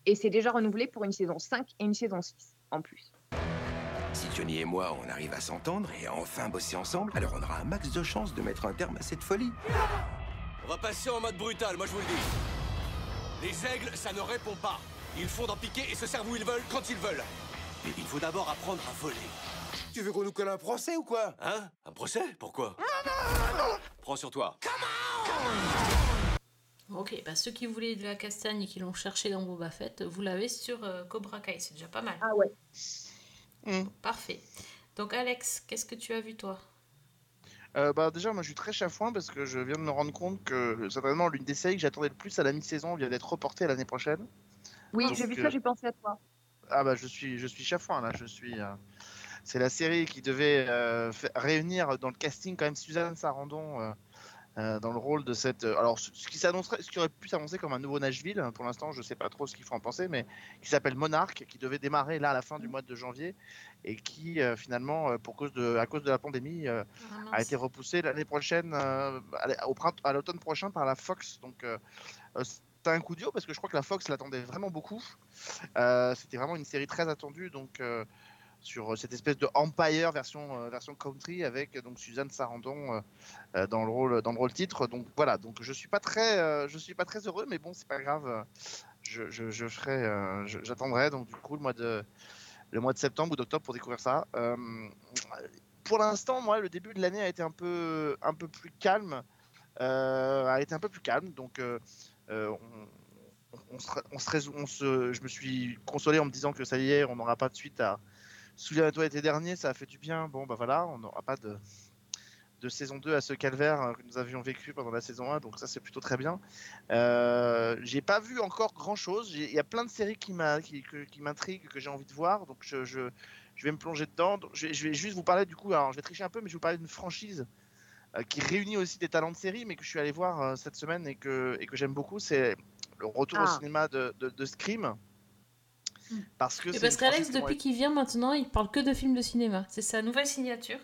D: Et c'est déjà renouvelé pour une saison 5 et une saison 6 en plus.
G: Si Johnny et moi, on arrive à s'entendre et à enfin bosser ensemble, alors on aura un max de chances de mettre un terme à cette folie.
H: On va passer en mode brutal, moi je vous le dis. Les aigles, ça ne répond pas. Ils font d'en piquer et se servent où ils veulent, quand ils veulent. Mais il faut d'abord apprendre à voler.
G: Tu veux qu'on nous colle un procès ou quoi?
H: Hein? Un procès? Pourquoi? Prends sur toi.
A: Ok, bah ceux qui voulaient de la castagne et qui l'ont cherché dans Boba Fett, vous l'avez sur euh, Cobra Kai, c'est déjà pas mal.
D: Ah ouais.
A: Parfait. Donc Alex, qu'est-ce que tu as vu toi?
B: Euh, bah déjà moi je suis très chafouin parce que je viens de me rendre compte que c'est vraiment l'une des séries que j'attendais le plus à la mi-saison vient d'être reportée à l'année prochaine.
D: Oui, j'ai vu
B: euh,
D: ça, j'ai pensé à toi.
B: Ah bah je suis je suis chafouin là, je suis. euh, C'est la série qui devait euh, réunir dans le casting quand même Suzanne Sarandon euh, dans le rôle de cette. euh, alors ce ce qui s'annoncerait, ce qui aurait pu s'annoncer comme un nouveau Nashville. hein, Pour l'instant, je sais pas trop ce qu'il faut en penser, mais qui s'appelle Monarch, qui devait démarrer là à la fin du mois de janvier et qui euh, finalement, pour cause de à cause de la pandémie,
A: Ah,
B: a été repoussé l'année prochaine, au printemps, à l'automne prochain par la Fox. Donc c'était un coup dur parce que je crois que la Fox l'attendait vraiment beaucoup. C'était vraiment une série très attendue donc sur cette espèce de Empire version euh, version country avec euh, donc Suzanne Sarandon euh, euh, dans le rôle dans le rôle titre. Donc voilà, donc je suis pas très euh, je suis pas très heureux mais bon c'est pas grave. euh, Je, je, ferai euh, j'attendrai donc du coup le mois de le mois de septembre ou d'octobre pour découvrir ça. Euh, pour l'instant, moi, le début de l'année a été un peu, un peu plus calme. euh, a été un peu plus calme. Donc, euh, euh, on se- je me suis consolé en me disant que ça y est, on n'aura pas de suite à Souvenir à toi l'été dernier, ça a fait du bien. Bon, bah voilà, on n'aura pas de, de saison 2 à ce calvaire euh, que nous avions vécu pendant la saison 1, donc ça c'est plutôt très bien. Euh, j'ai pas vu encore grand chose. Il y a plein de séries qui m'a- qui, que- qui m'intriguent, que j'ai envie de voir, donc je, je, je vais me plonger dedans. Donc, je, vais- je vais juste vous parler du coup, alors je vais tricher un peu, mais je vais vous parler d'une franchise euh, qui réunit aussi des talents de série, mais que je suis allé voir euh, cette semaine et que, et que j'aime beaucoup. C'est le retour au
A: Ah.
B: cinéma de, de, de Scream. Parce que
A: parce qu'Alex, depuis qu'il vient maintenant, il parle que de films de cinéma. C'est sa nouvelle signature.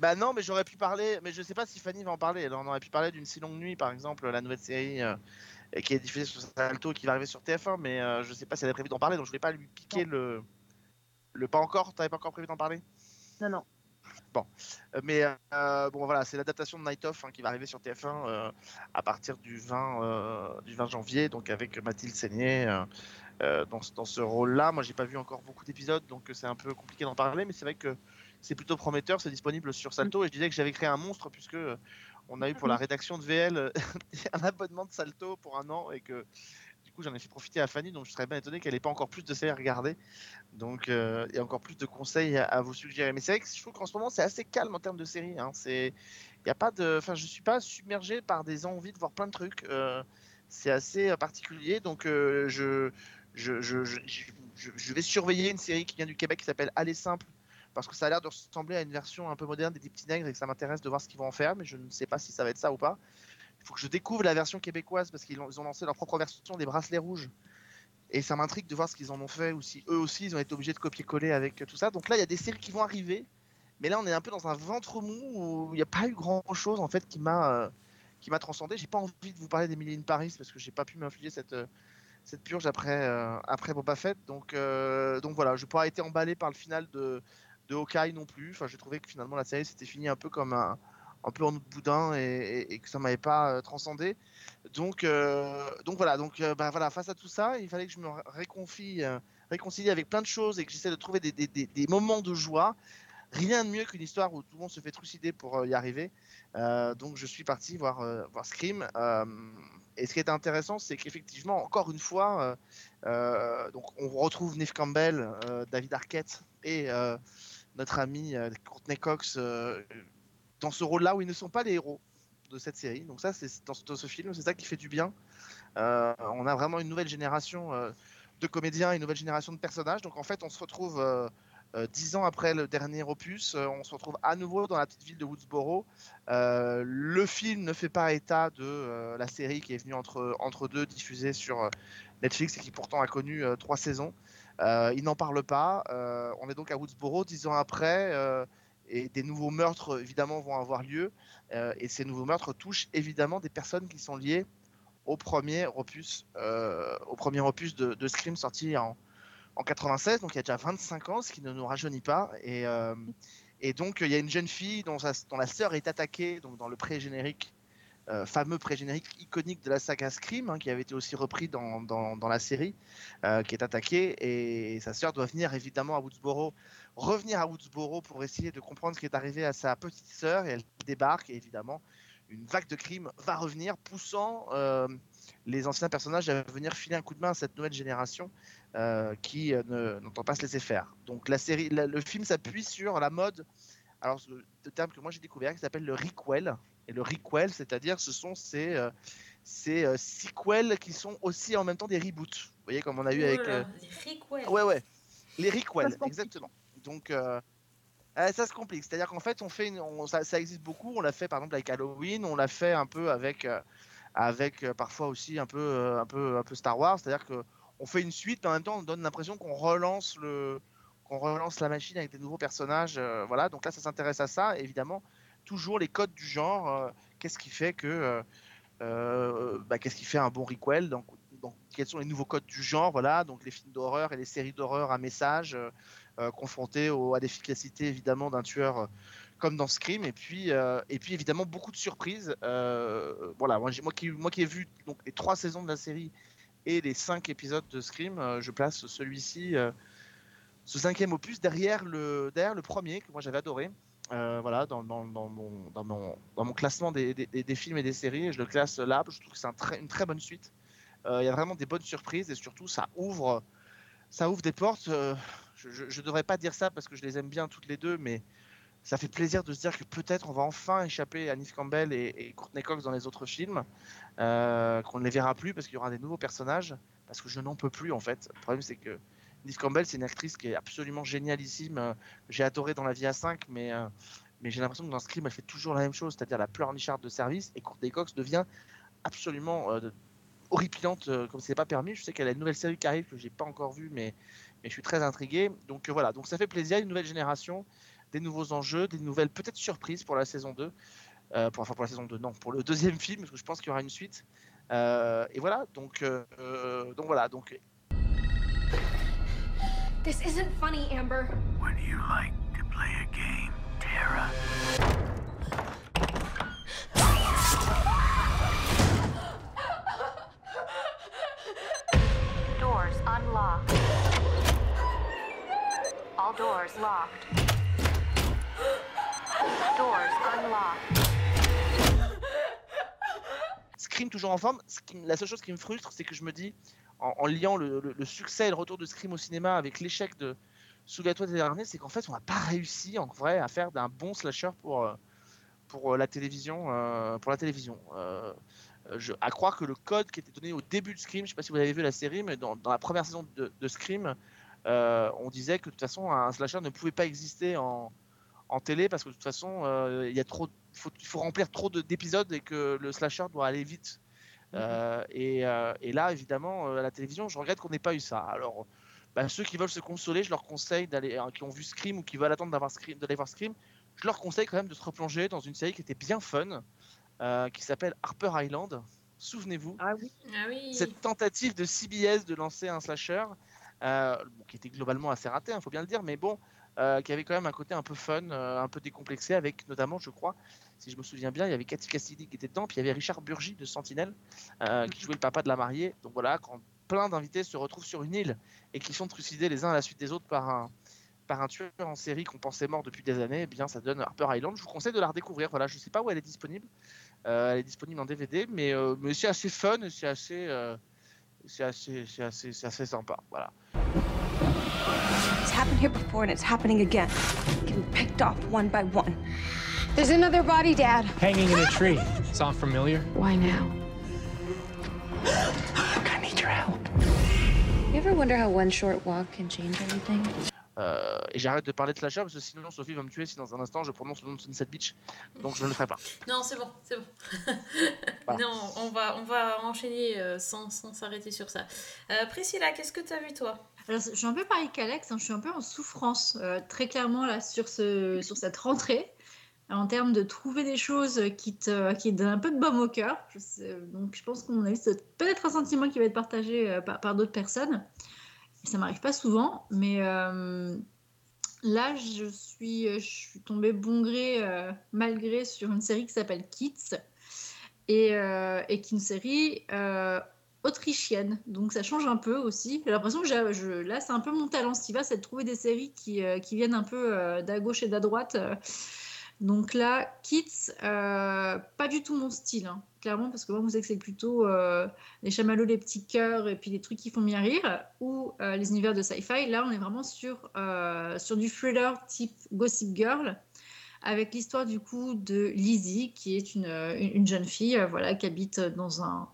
B: Bah non, mais j'aurais pu parler, mais je sais pas si Fanny va en parler. Alors, on aurait pu parler d'une si longue nuit, par exemple, la nouvelle série euh, qui est diffusée sur Salto et qui va arriver sur TF1, mais euh, je sais pas si elle a prévu d'en parler, donc je vais pas lui piquer le. Le pas encore T'avais pas encore prévu d'en parler?
D: Non, non.
B: Bon, Euh, mais euh, bon voilà, c'est l'adaptation de Night Of hein, qui va arriver sur TF1 euh, à partir du 20, euh, du 20 janvier, donc avec Mathilde Seigné euh, dans, ce- dans ce rôle-là. Moi, j'ai pas vu encore beaucoup d'épisodes, donc euh, c'est un peu compliqué d'en parler, mais c'est vrai que c'est plutôt prometteur. C'est disponible sur Salto, et je disais que j'avais créé un monstre puisque euh, on a eu pour la rédaction de VL un abonnement de Salto pour un an et que du coup j'en ai fait profiter à Fanny, donc je serais bien étonné qu'elle ait pas encore plus de séries à regarder. Donc euh, il y a encore plus de conseils à, à vous suggérer. Mais c'est vrai que je trouve qu'en ce moment c'est assez calme en termes de séries. Hein. C'est, il a pas de, enfin je suis pas submergé par des envies de voir plein de trucs. Euh, c'est assez particulier. Donc euh, je, je, vais surveiller une série qui vient du Québec qui s'appelle Aller simple parce que ça a l'air de ressembler à une version un peu moderne des Petits Nègres et que ça m'intéresse de voir ce qu'ils vont en faire, mais je ne sais pas si ça va être ça ou pas. Il faut que je découvre la version québécoise parce qu'ils ont, lancé leur propre version des bracelets rouges. Et ça m'intrigue de voir ce qu'ils en ont fait ou si eux aussi ils ont été obligés de copier-coller avec tout ça. Donc là, il y a des séries qui vont arriver, mais là on est un peu dans un ventre mou où il n'y a pas eu grand chose en fait qui m'a euh, qui m'a transcendé. J'ai pas envie de vous parler d'Emily in Paris parce que j'ai pas pu m'infliger cette euh, cette purge après euh, après Boba Fett. Donc euh, donc voilà, je n'ai pas été emballé par le final de de Hawkeye non plus. Enfin, j'ai trouvé que finalement la série s'était finie un peu comme un un peu en boudin et, que ça m'avait pas euh, transcendé. Donc, euh, donc voilà, donc bah, voilà, face à tout ça, il fallait que je me ré- réconfie, réconcilie avec plein de choses et que j'essaie de trouver des, des- des- des moments de joie. Rien de mieux qu'une histoire où tout le monde se fait trucider pour y arriver. Donc je suis parti voir, voir Scream. Et ce qui est intéressant, c'est qu'effectivement, encore une fois, euh, euh, donc on retrouve Neve Campbell, euh, David Arquette et notre ami Courtney Cox dans ce rôle-là où ils ne sont pas les héros de cette série. Donc ça, c'est dans, ce- film, c'est ça qui fait du bien. On a vraiment une nouvelle génération de comédiens, une nouvelle génération de personnages. Donc en fait, on se retrouve dix ans après le dernier opus, euh, on se retrouve à nouveau dans la petite ville de Woodsboro. Euh, le film ne fait pas état de euh, la série qui est venue entre, entre deux, diffusée sur euh, Netflix et qui pourtant a connu euh, trois saisons. Euh, il n'en parle pas. Euh, on est donc à Woodsboro dix ans après. euh, et des nouveaux meurtres évidemment vont avoir lieu euh, et ces nouveaux meurtres touchent évidemment des personnes qui sont liées au premier opus euh, au premier opus de, de Scream sorti en, en 96 donc il y a déjà 25 ans ce qui ne nous rajeunit pas. Et, euh, et donc il y a une jeune fille dont, la sœur est attaquée donc dans le pré-générique euh, fameux pré-générique iconique de la saga Scream hein, qui avait été aussi repris dans, la série euh, qui est attaquée. Et sa sœur doit venir évidemment à Woodsboro revenir à Woodsboro pour essayer de comprendre ce qui est arrivé à sa petite sœur. Et elle débarque et évidemment une vague de crimes va revenir poussant les anciens personnages à venir filer un coup de main à cette nouvelle génération euh, qui euh, ne- n'entend pas se laisser faire. Donc la série, la- le film s'appuie sur la mode, alors le terme que moi j'ai découvert qui s'appelle le requel. Et le requel, c'est-à-dire ce sont ces, euh, ces euh, sequels qui sont aussi en même temps des reboots. Vous voyez, comme on a eu avec.
A: Voilà, des requels.
B: Ouais, ouais. Les requels, exactement. Donc, euh, euh, ça se complique. C'est-à-dire qu'en fait, on fait une- on- ça, ça existe beaucoup. On l'a fait par exemple avec Halloween. On l'a fait un peu avec, euh, avec euh, parfois aussi un peu, un peu, un peu Star Wars. C'est-à-dire que on fait une suite, mais en même temps, on donne l'impression qu'on relance le, qu'on relance la machine avec des nouveaux personnages. euh, voilà. Donc là, ça s'intéresse à ça. Évidemment, toujours les codes du genre. euh, qu'est-ce qui fait que, euh, bah, qu'est-ce qui fait un bon requel donc, donc, quels sont les nouveaux codes du genre Voilà. Donc les films d'horreur et les séries d'horreur à message. confrontés à l'efficacité évidemment d'un tueur comme dans Scream et puis et puis évidemment beaucoup de surprises voilà moi, moi qui moi qui ai vu donc les trois saisons de la série et les cinq épisodes de Scream euh, je place celui-ci euh, ce cinquième opus derrière le premier que moi j'avais adoré euh, voilà dans, mon, classement des, films et des séries je le classe là je trouve que c'est une très bonne suite il y a vraiment des bonnes surprises et surtout ça ouvre ça ouvre des portes. je ne devrais pas dire ça parce que je les aime bien toutes les deux, mais ça fait plaisir de se dire que peut-être on va enfin échapper à Neve Campbell et, et Courtney Cox dans les autres films, euh, qu'on ne les verra plus parce qu'il y aura des nouveaux personnages, parce que je n'en peux plus en fait. Le problème c'est que Neve Campbell c'est une actrice qui est absolument génialissime, euh, j'ai adoré dans La Vie à 5, mais, euh, mais j'ai l'impression que dans Scream elle fait toujours la même chose, c'est-à-dire la pleurnicharde de service, et Courtney Cox devient absolument euh, horripilante comme c'est pas permis. Je sais qu'elle a une nouvelle série qui arrive que j'ai pas encore vue, mais, je suis très intrigué. Donc voilà, donc ça fait plaisir, une nouvelle génération, des nouveaux enjeux, des nouvelles peut-être surprises pour la saison 2. Euh, pour, enfin pour la saison 2, non, pour le deuxième film, parce que je pense qu'il y aura une suite. Euh, et voilà, donc, euh, euh, donc voilà, donc
I: This isn't funny, Amber.
J: Would you like to play a game, Tara?
K: Doors unlocked. All doors locked.
B: Scream toujours en forme. La seule chose qui me frustre, c'est que je me dis, en, liant le, succès et le retour de Scream au cinéma avec l'échec de Souviens-toi des derniers, c'est qu'en fait, on n'a pas réussi en vrai à faire d'un bon slasher pour, euh, euh, la télévision. euh, pour la à croire que le code qui était donné au début de Scream, je ne sais pas si vous avez vu la série, mais dans, la première saison de, de Scream, on disait que de toute façon, un slasher ne pouvait pas exister en, en télé parce que de toute façon, euh, il y a trop, faut, il faut remplir trop de- d'épisodes et que le slasher doit aller vite. Euh, et, euh, et là, évidemment, euh, à la télévision, je regrette qu'on n'ait pas eu ça. Alors, bah, ceux qui veulent se consoler, je leur conseille d'aller, qui ont vu Scream ou qui veulent attendre d'avoir Scream, d'aller voir Scream, je leur conseille quand même de se replonger dans une série qui était bien fun, euh, qui s'appelle Harper Island. Souvenez-vous,
D: Ah oui.
A: Ah oui.
B: cette tentative de CBS de lancer un slasher, euh, qui était globalement assez raté, il faut bien le dire, mais bon, euh, qui avait quand même un côté un peu fun, euh, un peu décomplexé, avec notamment, je crois, si je me souviens bien, il y avait Cathy Cassidy qui était dedans, puis il y avait Richard Burgi de Sentinelle, euh, qui jouait le papa de la mariée. Donc voilà, quand plein d'invités se retrouvent sur une île et qui sont trucidés les uns à la suite des autres par un, par un tueur en série qu'on pensait mort depuis des années, eh bien ça donne Harper Island. Je vous conseille de la redécouvrir. Voilà, je sais pas où elle est disponible. Euh, elle est disponible en DVD, mais, euh, mais c'est assez fun c'est assez, euh, c'est assez, c'est assez, c'est assez sympa. Voilà.
L: It's happened here before and it's happening again. Getting picked off one by one.
I: There's another body, Dad.
E: Hanging in a tree. Sound familiar?
I: Why now?
E: I need your help.
M: You ever wonder how one short walk can change everything?
B: Euh, et j'arrête de parler de slasher parce que sinon Sophie va me tuer si dans un instant je prononce le nom de Sunset Beach. Donc je ne le ferai pas.
A: Non, c'est bon, c'est bon.
B: Voilà.
A: Non, on va, on va enchaîner euh, sans sans s'arrêter sur ça. Euh, Priscilla, qu'est-ce que tu as vu toi?
C: Alors, je suis un peu pareil qu'Alex, hein, je suis un peu en souffrance, euh, très clairement, là, sur, ce, sur cette rentrée, en termes de trouver des choses qui te, qui te donnent un peu de baume au cœur. Je sais- donc, je pense qu'on a c'est peut-être un sentiment qui va être partagé euh, par, par d'autres personnes. Ça m'arrive pas souvent, mais euh, là, je suis, je suis tombée bon gré, euh, mal gré, sur une série qui s'appelle Kids, et, euh, qui est une série euh, autrichienne. Donc ça change un peu aussi. J'ai l'impression que là, c'est un peu mon talent, Stiva, c'est de trouver des séries qui, euh, qui viennent un peu euh, d'à gauche et d'à droite. euh. Donc là, Kids, euh, pas du tout mon style, hein, clairement, parce que moi, vous savez que c'est plutôt euh, les chamallows, les petits cœurs et puis les trucs qui font bien rire, ou euh, les univers de sci-fi. Là, on est vraiment sur, sur du thriller type Gossip Girl avec l'histoire du coup de Lizzie, qui est une, une une jeune fille voilà, qui habite dans un,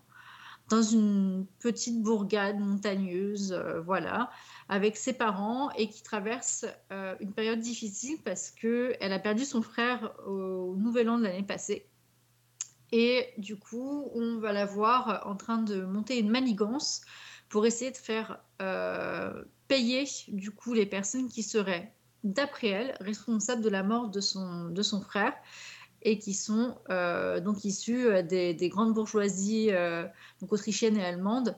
C: dans une petite bourgade montagneuse, voilà, avec ses parents et qui traverse euh, une période difficile parce que elle a perdu son frère au Nouvel An de l'année passée. Et du coup, on va la voir en train de monter une manigance pour essayer de faire euh, payer du coup les personnes qui seraient, d'après elle, responsables de la mort de son, de son frère et qui sont euh, donc issus des, des grandes bourgeoisies euh, donc autrichiennes et allemandes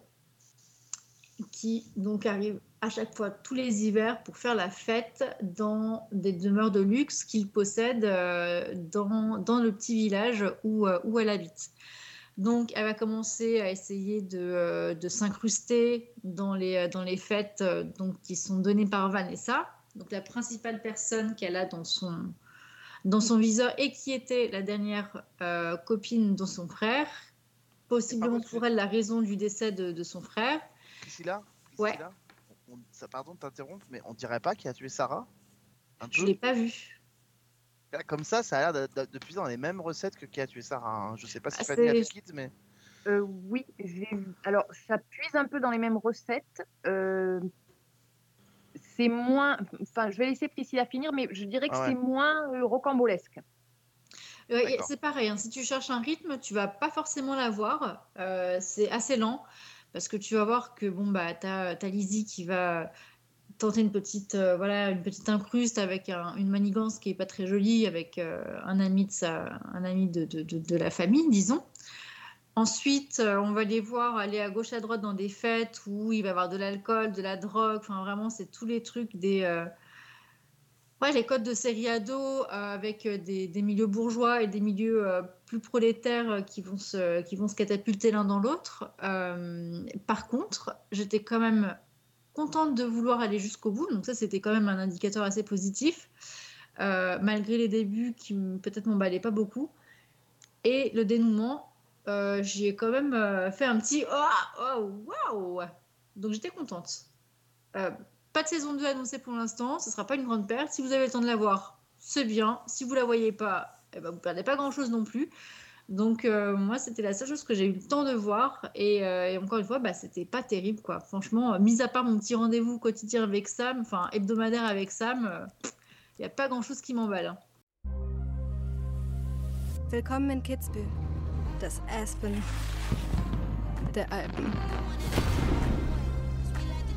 C: qui donc arrivent à chaque fois tous les hivers pour faire la fête dans des demeures de luxe qu'ils possèdent euh, dans, dans le petit village où, euh, où elle habite. Donc, elle va commencer à essayer de, euh, de s'incruster dans les, dans les fêtes donc, qui sont données par Vanessa, donc la principale personne qu'elle a dans son, dans son viseur et qui était la dernière euh, copine de son frère, possiblement pour elle la raison du décès de, de son frère.
B: Priscilla,
C: Ouais.
B: On- ça, pardon de t'interrompre, mais on dirait pas qui a tué Sarah Un
C: Je l'ai pas vu.
B: Là, Comme ça, ça a l'air de, de, de puiser dans les mêmes recettes que qui a tué Sarah. hein. Je sais pas si
D: Ah,
B: Fanny a Kids, mais.
D: Euh, oui, j'ai vu. Alors, ça puise un peu dans les mêmes recettes. Euh, c'est moins. Enfin, je vais laisser Priscilla finir, mais je dirais que
C: Ah ouais.
D: c'est moins euh, rocambolesque.
C: Euh, c'est pareil, hein, si tu cherches un rythme, tu vas pas forcément l'avoir. Euh, c'est assez lent parce que tu vas voir que bon bah t'as as Lizzie qui va tenter une petite euh, voilà une petite incruste avec un- une manigance qui est pas très jolie avec euh, un ami de sa un ami de, de, de- la famille disons. Ensuite, euh, on va les voir aller à gauche à droite dans des fêtes où il va y avoir de l'alcool, de la drogue. Enfin, vraiment, c'est tous les trucs des, Ouais, les codes de série ado avec des, des milieux bourgeois et des milieux plus prolétaires euh, qui vont se, qui vont se catapulter l'un dans l'autre. Euh, par contre, j'étais quand même contente de vouloir aller jusqu'au bout, donc ça c'était quand même un indicateur assez positif, euh, malgré les débuts qui peut-être m'emballaient pas beaucoup. Et le dénouement, j'y ai quand même fait un petit oh, oh waouh Donc j'étais contente. Pas de saison 2 annoncée pour l'instant, ce sera pas une grande perte. Si vous avez le temps de la voir, c'est bien. Si vous la voyez pas, eh ben, vous perdez pas grand chose non plus. Donc euh, moi, c'était la seule chose que j'ai eu le temps de voir. Et, euh, et encore une fois, bah, c'était pas terrible quoi. Franchement, euh, mis à part mon petit rendez-vous quotidien avec Sam, enfin hebdomadaire avec Sam, il n'y a pas grand chose qui m'emballe. hein.
N: Willkommen in Kitzbühel, das Aspen der Alpen.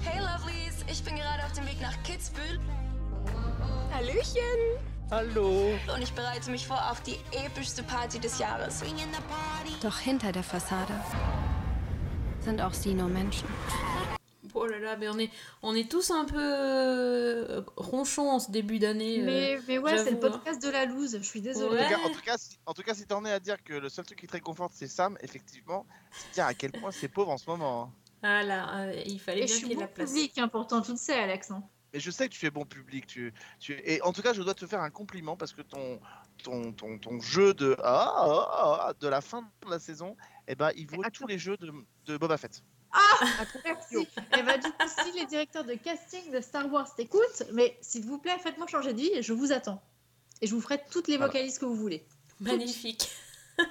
O: Hey Lovelies, ich bin gerade auf dem Weg nach Kitzbühel.
N: Hallöchen!
E: Hallo.
O: Und ich bereite mich vor auf die epischste Party des Jahres.
N: Doch hinter der Fassade sind auch sie nur Menschen.
A: Oh là là, mais on est, on est tous un peu euh, ronchons en ce début d'année. euh,
C: Mais, mais ouais, c'est le
A: hein.
C: podcast de la loose. Je suis
B: En
C: désolée.
B: tout cas, en tout cas, si, en tout cas, si t'en es à dire que le seul truc qui te réconforte, c'est Sam, effectivement, c'est dire à quel point c'est pauvre en ce moment. hein.
A: Ah là, euh, il fallait
C: Et
A: bien qu'il y ait la place.
C: public, hein, pourtant, tu le sais, Alex. hein.
B: Mais je sais que tu es bon public. Tu, tu... Et en tout cas, je dois te faire un compliment parce que ton, ton, ton, ton jeu de, ah, ah, ah, de la fin de la saison, eh ben, il vaut tous les jeux de, de Boba Fett.
C: Ah Merci. Et bah, du coup, si les directeurs de casting de Star Wars t'écoutent, mais s'il vous plaît, faites-moi changer de vie et je vous attends. Et je vous ferai toutes les
A: Voilà.
C: vocalises que vous voulez.
A: Magnifique.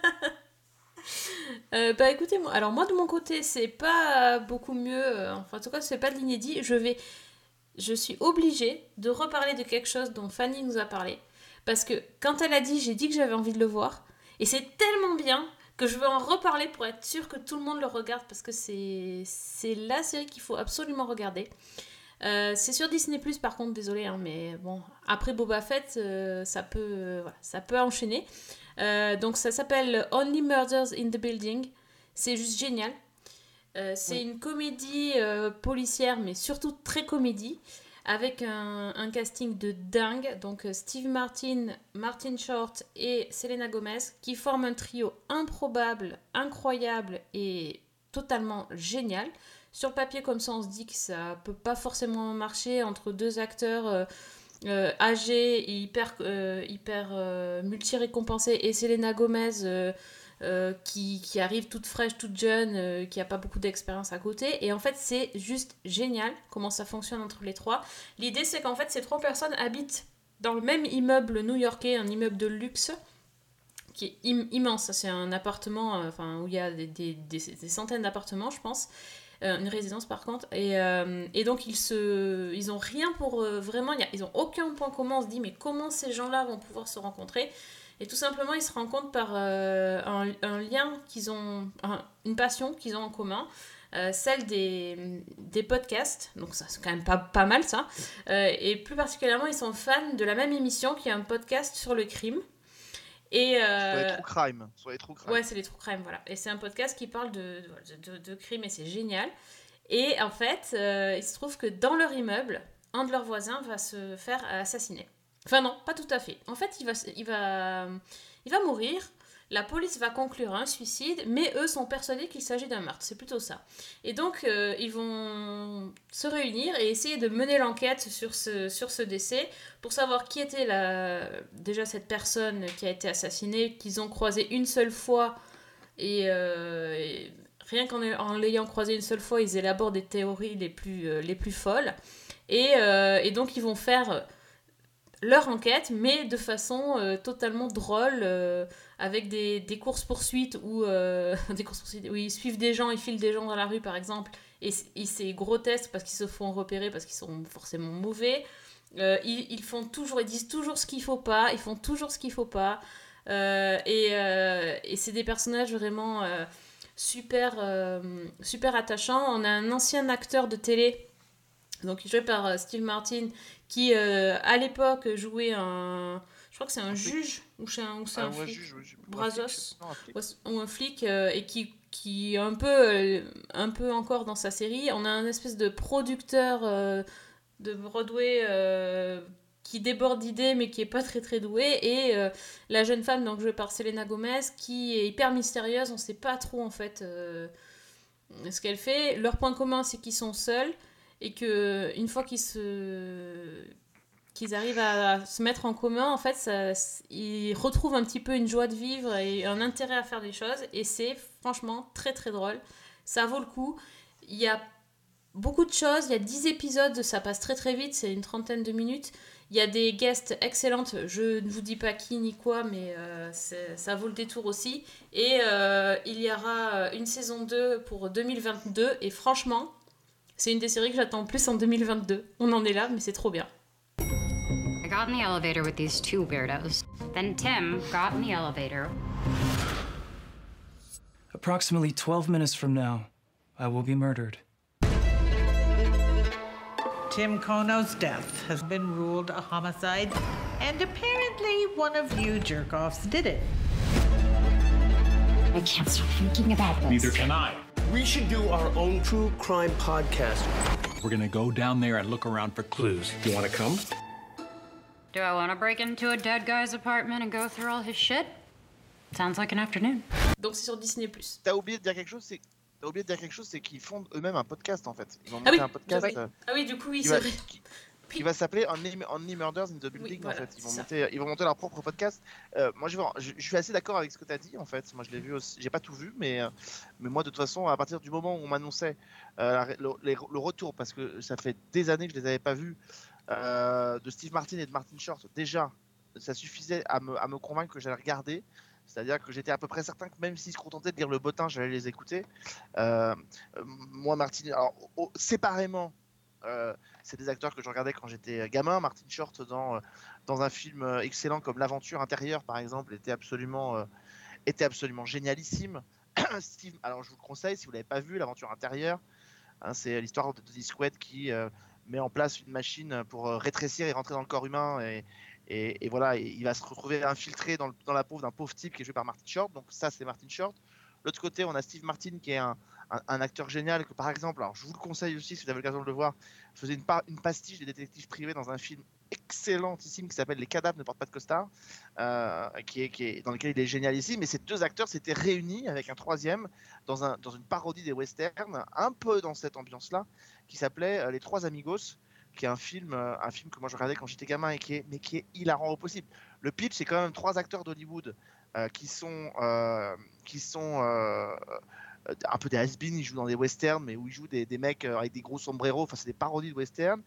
A: Euh, bah écoutez, moi, alors moi de mon côté, c'est pas beaucoup mieux. euh, enfin, en tout cas, c'est pas de l'inédit. Je vais, je suis obligée de reparler de quelque chose dont Fanny nous a parlé, parce que quand elle a dit, j'ai dit que j'avais envie de le voir, et c'est tellement bien que je veux en reparler pour être sûre que tout le monde le regarde, parce que c'est, la série qu'il faut absolument regarder. Euh, c'est sur Disney Plus par contre, désolé, hein, mais bon, après Boba Fett, euh, ça peut, euh, ça peut enchaîner. Donc ça s'appelle Only Murders in the Building. C'est juste génial. Euh, c'est
B: Oui.
A: une comédie euh, policière, mais surtout très comédie, avec un, un casting de dingue. Donc euh, Steve Martin, Martin Short et Selena Gomez, qui forment un trio improbable, incroyable et totalement génial. Sur le papier, comme ça, on se dit que ça peut pas forcément marcher entre deux acteurs euh, euh, âgés et hyper, euh, hyper euh, multi-récompensés et Selena Gomez euh, qui, qui arrive toute fraîche, toute jeune, euh, qui a pas beaucoup d'expérience à côté. Et en fait, c'est juste génial comment ça fonctionne entre les trois. L'idée, c'est qu'en fait, ces trois personnes habitent dans le même immeuble new-yorkais, un immeuble de luxe qui est im- immense. C'est un appartement, euh, enfin où il y a des, des- centaines d'appartements, je pense. Une résidence par contre. Et, et donc ils se, ils ont rien pour vraiment. y ils ont aucun point commun. On se dit mais comment ces gens-là vont pouvoir se rencontrer? Et tout simplement ils se rencontrent par euh, un, un lien qu'ils ont, un- une passion qu'ils ont en commun. euh, celle des, des podcasts, donc ça c'est quand même pas, pas mal ça, Euh, et plus particulièrement ils sont fans de la même émission qui est un podcast sur le crime. Et,
B: Sur les true crime. Sur les true crime.
A: Ouais, c'est les true crime, voilà. Et c'est un podcast qui parle de, de, de, de crime et c'est génial. Et en fait, il se trouve que dans leur immeuble, un de leurs voisins va se faire assassiner. Enfin non, pas tout à fait. En fait, il va, il va, il va mourir. La police va conclure un suicide, mais eux sont persuadés qu'il s'agit d'un meurtre. C'est plutôt ça. Et donc, euh, ils vont se réunir et essayer de mener l'enquête sur ce, sur ce décès pour savoir qui était la, déjà cette personne qui a été assassinée, qu'ils ont croisé une seule fois. Et, euh, rien qu'en en l'ayant croisé une seule fois, ils élaborent des théories les plus, euh, les plus folles. Et donc, ils vont faire leur enquête, mais de façon euh, totalement drôle, euh, avec des, courses-poursuites où, euh, où ils suivent des gens, ils filent des gens dans la rue par exemple, et, c'est grotesque parce qu'ils se font repérer, parce qu'ils sont forcément mauvais. Ils, font toujours, disent toujours ce qu'il faut pas, ils font toujours ce qu'il faut pas. Et et c'est des personnages vraiment super, super attachants. On a un ancien acteur de télé donc joué par euh, Steve Martin, qui euh, à l'époque jouait un. Je crois que c'est un juge ou c'est un, ou
B: Ah,
A: un
B: ouais,
A: flic.
B: juge, ouais,
A: Brazos. ou un flic euh, et qui, qui est un peu, euh, un peu encore dans sa série. On a un espèce de producteur de Broadway qui déborde d'idées mais qui est pas très très doué et euh, la jeune femme donc jouée par Selena Gomez qui est hyper mystérieuse on sait pas trop en fait euh, ce qu'elle fait leur point commun c'est qu'ils sont seuls et que une fois qu'ils se qu'ils arrivent à se mettre en commun en fait ça, ils retrouvent un petit peu une joie de vivre et un intérêt à faire des choses. Et c'est franchement très très drôle. Ça vaut le coup. Il y a beaucoup de choses. Il y a 10 épisodes, ça passe très très vite, c'est une trentaine de minutes. Il y a des guests excellentes, je ne vous dis pas qui ni quoi, mais euh, ça vaut le détour aussi. Et euh, il y aura une saison 2 pour 2022, et franchement, c'est une des séries que j'attends plus en 2022. On en est là, mais c'est trop bien.
P: I got in the elevator with these two weirdos. Then Tim got in the elevator.
Q: Approximately 12 minutes from now, I will be murdered.
R: Tim Kono's death has been ruled a homicide, and apparently one of you jerk offs did it.
P: I can't stop thinking about this.
E: Neither can I.
H: We should do our own true crime podcast.
E: We're gonna go down there and look around for clues. You wanna come?
P: Do I want to break into a dead guy's apartment and go through all his shit? Sounds like an afternoon.
A: Donc c'est sur Disney+.
B: T'as oublié de dire quelque chose, c'est t'as oublié de dire quelque chose, c'est qu'ils font eux-mêmes un podcast en fait. Ils vont
A: Ah
B: monter
A: oui,
B: un podcast.
A: oui.
B: euh,
A: Ah oui, du coup, oui, c'est vrai.
B: qui- qui va s'appeler Only, Only Murders in the Building
A: voilà,
B: en fait. Ils vont, monter, ils vont monter leur propre podcast. Euh, moi je, je, je suis assez d'accord avec ce que tu as dit en fait. Moi je l'ai vu aussi, j'ai pas tout vu, mais, euh, mais moi de toute façon, à partir du moment où on m'annonçait euh, le, le retour, parce que ça fait des années que je les avais pas vus, euh, de Steve Martin et de Martin Short, déjà ça suffisait à me, à me convaincre que j'allais regarder. C'est-à-dire que j'étais à peu près certain que même s'ils se contentaient de lire le bottin, j'allais les écouter. Euh, moi, Martin, alors, au- séparément, euh, c'est des acteurs que je regardais quand j'étais gamin. Martin Short dans, euh, dans un film euh, excellent comme L'Aventure intérieure, par exemple, était absolument, euh, était absolument génialissime. Steve, alors je vous le conseille, si vous l'avez pas vu, L'Aventure intérieure, hein, c'est l'histoire de Tony Squad qui euh, met en place une machine pour euh, rétrécir et rentrer dans le corps humain et, et, voilà, il va se retrouver infiltré dans, dans la peau d'un pauvre type qui est joué par Martin Short. Donc ça, c'est Martin Short. L'autre côté, on a Steve Martin qui est un, un- acteur génial que, par exemple, alors je vous le conseille aussi si vous avez l'occasion de le voir, faisait une, pa- une pastiche des détectives privés dans un film excellentissime qui s'appelle Les cadavres ne portent pas de costard, euh, qui est, dans lequel il est génial ici. Mais ces deux acteurs s'étaient réunis avec un troisième dans, un, dans une parodie des westerns, un peu dans cette ambiance-là, qui s'appelait euh, Les Trois Amigos qui est un film, euh, un film que moi je regardais quand j'étais gamin et qui est, mais qui est hilarant au possible. Le pitch, c'est quand même trois acteurs d'Hollywood qui sont, qui sont un peu des has-been, ils jouent dans des westerns, mais où ils jouent des, mecs euh, avec des gros sombreros, enfin c'est des parodies de westerns.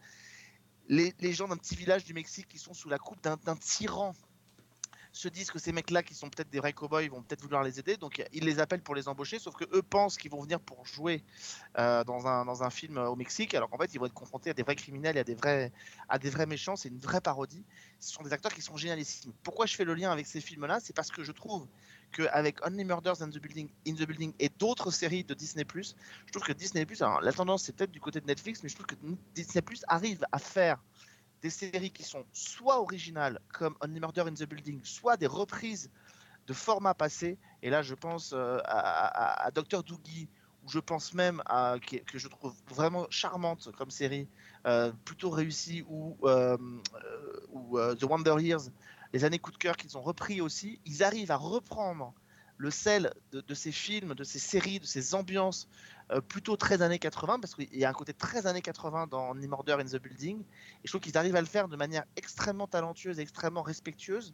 B: Les, gens d'un petit village du Mexique qui sont sous la coupe d'un tyran se disent que ces mecs-là, qui sont peut-être des vrais cow-boys, vont peut-être vouloir les aider. Donc ils les appellent pour les embaucher, sauf que eux pensent qu'ils vont venir pour jouer euh, dans, un, dans un film au Mexique, alors qu'en fait ils vont être confrontés à des vrais criminels et à des vrais, à des vrais méchants. C'est une vraie parodie. Ce sont des acteurs qui sont génialissimes. Pourquoi je fais le lien avec ces films-là? C'est parce que je trouve qu'avec Only Murders in the Building, et d'autres séries de Disney+, je trouve que Disney+, alors la tendance c'est peut-être du côté de Netflix, mais je trouve que Disney+, arrive à faire des séries qui sont soit originales comme Only Murder in the Building, soit des reprises de formats passés. Et là, je pense euh, à, à, Dr. Doogie, ou je pense même à que je trouve vraiment charmante comme série, euh, plutôt réussie, ou, euh, ou The Wonder Years, les années coup de cœur qu'ils ont repris aussi. Ils arrivent à reprendre le sel de, ces films, de ces séries, de ces ambiances euh, plutôt très années 80, parce qu'il y a un côté très années 80 dans The Murder in the Building, et je trouve qu'ils arrivent à le faire de manière extrêmement talentueuse, extrêmement respectueuse,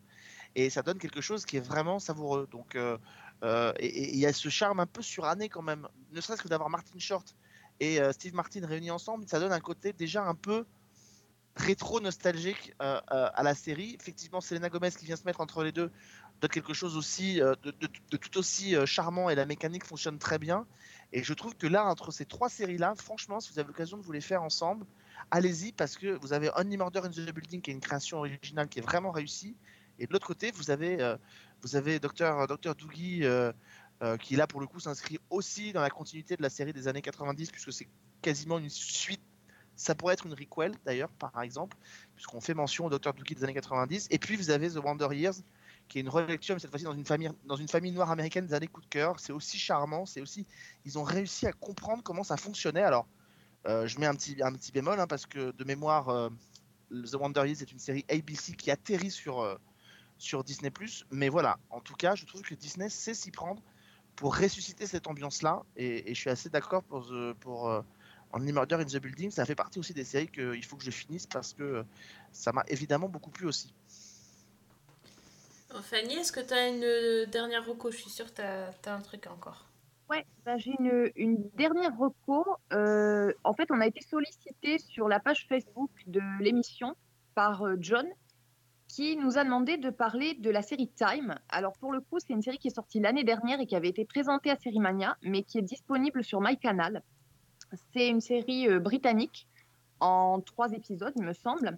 B: et ça donne quelque chose qui est vraiment savoureux. Donc, euh, euh, et il y a ce charme un peu suranné quand même, ne serait-ce que d'avoir Martin Short et Steve Martin réunis ensemble, ça donne un côté déjà un peu rétro nostalgique à la série. Effectivement, Selena Gomez qui vient se mettre entre les deux donne quelque chose aussi euh, de, tout aussi euh, charmant et la mécanique fonctionne très bien. Et je trouve que là, entre ces trois séries-là, franchement, si vous avez l'occasion de vous les faire ensemble, allez-y parce que vous avez Only Murder in the Building qui est une création originale qui est vraiment réussie. Et de l'autre côté, vous avez, euh, vous avez Dr. Dr. Doogie qui là pour le coup s'inscrit aussi dans la continuité de la série des années 90 puisque c'est quasiment une suite ça pourrait être une requel d'ailleurs, par exemple, puisqu'on fait mention au Dr. Doogie des années 90. Et puis vous avez The Wonder Years, qui est une relecture, mais cette fois-ci dans une famille, dans une famille noire américaine des années coup de cœur. C'est aussi charmant, c'est aussi, ils ont réussi à comprendre comment ça fonctionnait. Alors, euh, je mets un petit, un petit bémol hein, parce que de mémoire, euh, The Wonder Years est une série ABC qui atterrit sur euh, sur Disney+. Mais voilà, en tout cas, je trouve que Disney sait s'y prendre pour ressusciter cette ambiance-là, et, je suis assez d'accord pour pour Only Murder in the Building. Ça fait partie aussi des séries qu'il faut que je finisse parce que ça m'a évidemment beaucoup plu aussi.
A: Fanny, est-ce que tu as une euh, dernière reco? Je suis sûre que tu as, un truc encore.
D: Ouais, bah, j'ai une, une, dernière reco. Euh, en fait, on a été sollicité sur la page Facebook de l'émission par euh, John qui nous a demandé de parler de la série Time. Alors pour le coup, c'est une série qui est sortie l'année dernière et qui avait été présentée à Sérimania, mais qui est disponible sur MyCanal. C'est une série britannique en trois épisodes, il me semble,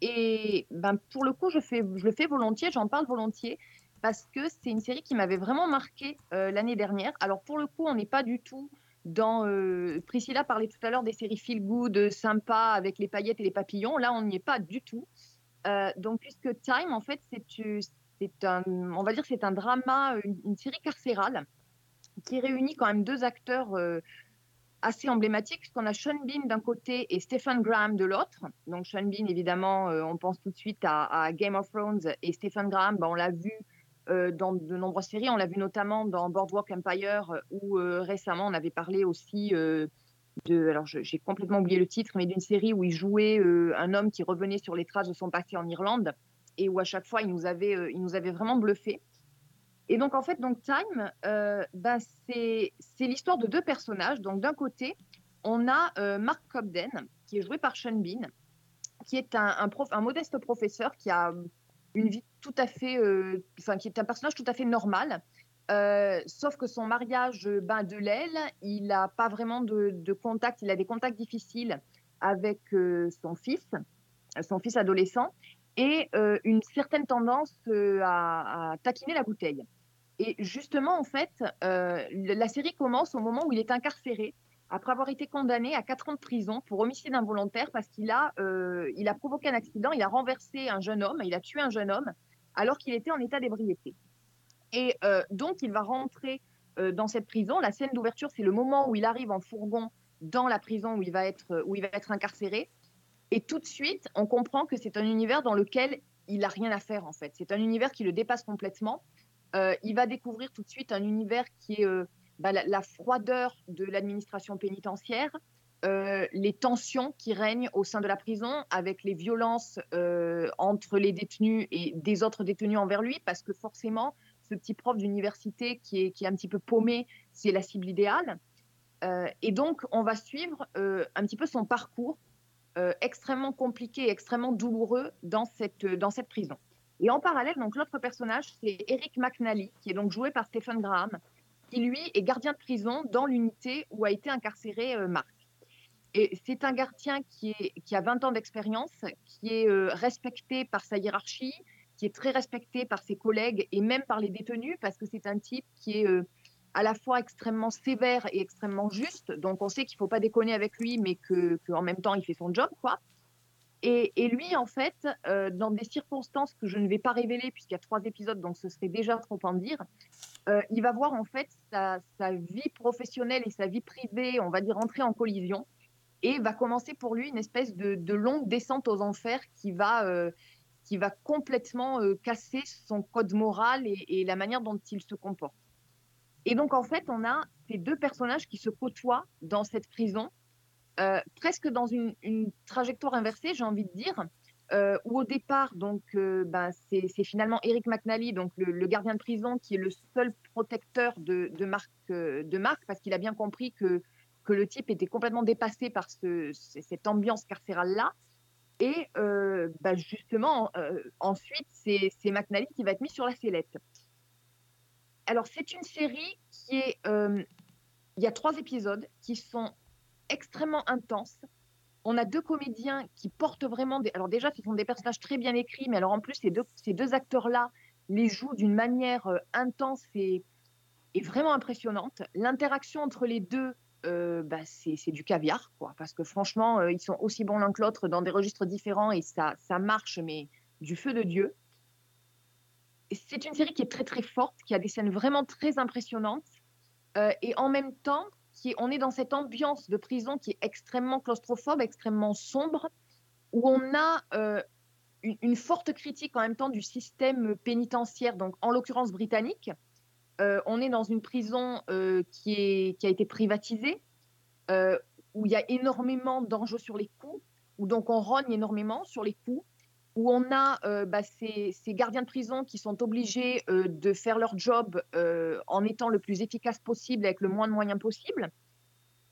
D: et ben, pour le coup, je, le fais volontiers, j'en parle volontiers, parce que c'est une série qui m'avait vraiment marqué euh, l'année dernière. Alors pour le coup, on n'est pas du tout dans... Euh, Priscilla parlait tout à l'heure des séries feel good, sympa, avec les paillettes et les papillons. Là, on n'y est pas du tout. Euh, donc puisque Time, en fait, c'est un, on va dire c'est un drama, une, série carcérale qui réunit quand même deux acteurs assez emblématique, puisqu'on a Sean Bean d'un côté et Stephen Graham de l'autre. Donc Sean Bean, évidemment, euh, on pense tout de suite à, Game of Thrones, et Stephen Graham, ben, on l'a vu euh, dans de nombreuses séries, on l'a vu notamment dans Boardwalk Empire, euh, où récemment on avait parlé aussi de, alors j'ai complètement oublié le titre, mais d'une série où il jouait un homme qui revenait sur les traces de son passé en Irlande, et où à chaque fois il nous avait, il nous avait vraiment bluffé. Et donc, en fait, donc Time, euh, bah, c'est l'histoire de deux personnages. Donc, d'un côté, on a euh, Mark Cobden, qui est joué par Sean Bean, qui est un, prof, un modeste professeur qui a une vie tout à fait, euh, enfin, qui est un personnage tout à fait normal. sauf que son mariage ben, de l'aile, il n'a pas vraiment de, de, contact, il a des contacts difficiles avec son fils, son fils adolescent, et une certaine tendance à, taquiner la bouteille. Et justement, en fait, euh, la série commence au moment où il est incarcéré, après avoir été condamné à 4 ans de prison pour homicide involontaire parce qu'il a, euh, il a provoqué un accident, il a renversé un jeune homme, il a tué un jeune homme alors qu'il était en état d'ébriété. Et euh, donc, il va rentrer dans cette prison. La scène d'ouverture, c'est le moment où il arrive en fourgon dans la prison où il va être, où il va être incarcéré. Et tout de suite, on comprend que c'est un univers dans lequel il n'a rien à faire, en fait. C'est un univers qui le dépasse complètement. Euh, il va découvrir tout de suite un univers qui est euh, bah, la, froideur de l'administration pénitentiaire, euh, les tensions qui règnent au sein de la prison avec les violences entre les détenus et des autres détenus envers lui, parce que forcément, ce petit prof d'université qui est, un petit peu paumé, c'est la cible idéale. et donc, on va suivre un petit peu son parcours extrêmement compliqué, extrêmement douloureux dans cette prison. Et en parallèle, donc l'autre personnage, c'est Eric McNally, qui est donc joué par Stephen Graham, qui lui est gardien de prison dans l'unité où a été incarcéré euh, Marc. Et c'est un gardien qui, a 20 ans d'expérience, qui est euh, respecté par sa hiérarchie, qui est très respecté par ses collègues et même par les détenus, parce que c'est un type qui est euh, à la fois extrêmement sévère et extrêmement juste. Donc on sait qu'il ne faut pas déconner avec lui, mais qu'en même temps, il fait son job. quoi. Et, lui, en fait, euh, dans des circonstances que je ne vais pas révéler, puisqu'il y a trois épisodes, donc ce serait déjà trop en dire, euh, il va voir en fait sa, vie professionnelle et sa vie privée, on va dire, entrer en collision. Et va commencer pour lui une espèce de, longue descente aux enfers qui va, euh, qui va complètement casser son code moral et, et la manière dont il se comporte. Et donc, en fait, on a ces deux personnages qui se côtoient dans cette prison, euh, presque dans une, trajectoire inversée, j'ai envie de dire, euh, où au départ, donc, euh, ben, c'est finalement Eric McNally, donc le, gardien de prison, qui est le seul protecteur de, de Marc, euh, de Marc, parce qu'il a bien compris que, que le type était complètement dépassé par ce- ce- cette ambiance carcérale-là. Et ben, justement, ensuite, c'est McNally qui va être mis sur la sellette. Alors, c'est une série qui est. il y a trois épisodes qui sont extrêmement intenses. On a deux comédiens qui portent vraiment des. Alors, déjà, ce sont des personnages très bien écrits, mais alors en plus, ces deux, acteurs-là les jouent d'une manière euh, intense et, vraiment impressionnante. L'interaction entre les deux, euh, bah, c'est du caviar, parce que franchement, euh, ils sont aussi bons l'un que l'autre dans des registres différents et ça, marche, mais du feu de Dieu. C'est une série qui est très très forte, qui a des scènes vraiment très impressionnantes. Et en même temps, on est dans cette ambiance de prison qui est extrêmement claustrophobe, extrêmement sombre, où on a euh, une, forte critique en même temps du système pénitentiaire, donc en l'occurrence britannique. Euh, on est dans une prison euh, qui, qui a été privatisée, où il y a énormément d'enjeux sur les coûts, où donc on rogne énormément sur les coûts, où on a euh, bah, ces, gardiens de prison qui sont obligés euh, de faire leur job euh, en étant le plus efficace possible avec le moins de moyens possible.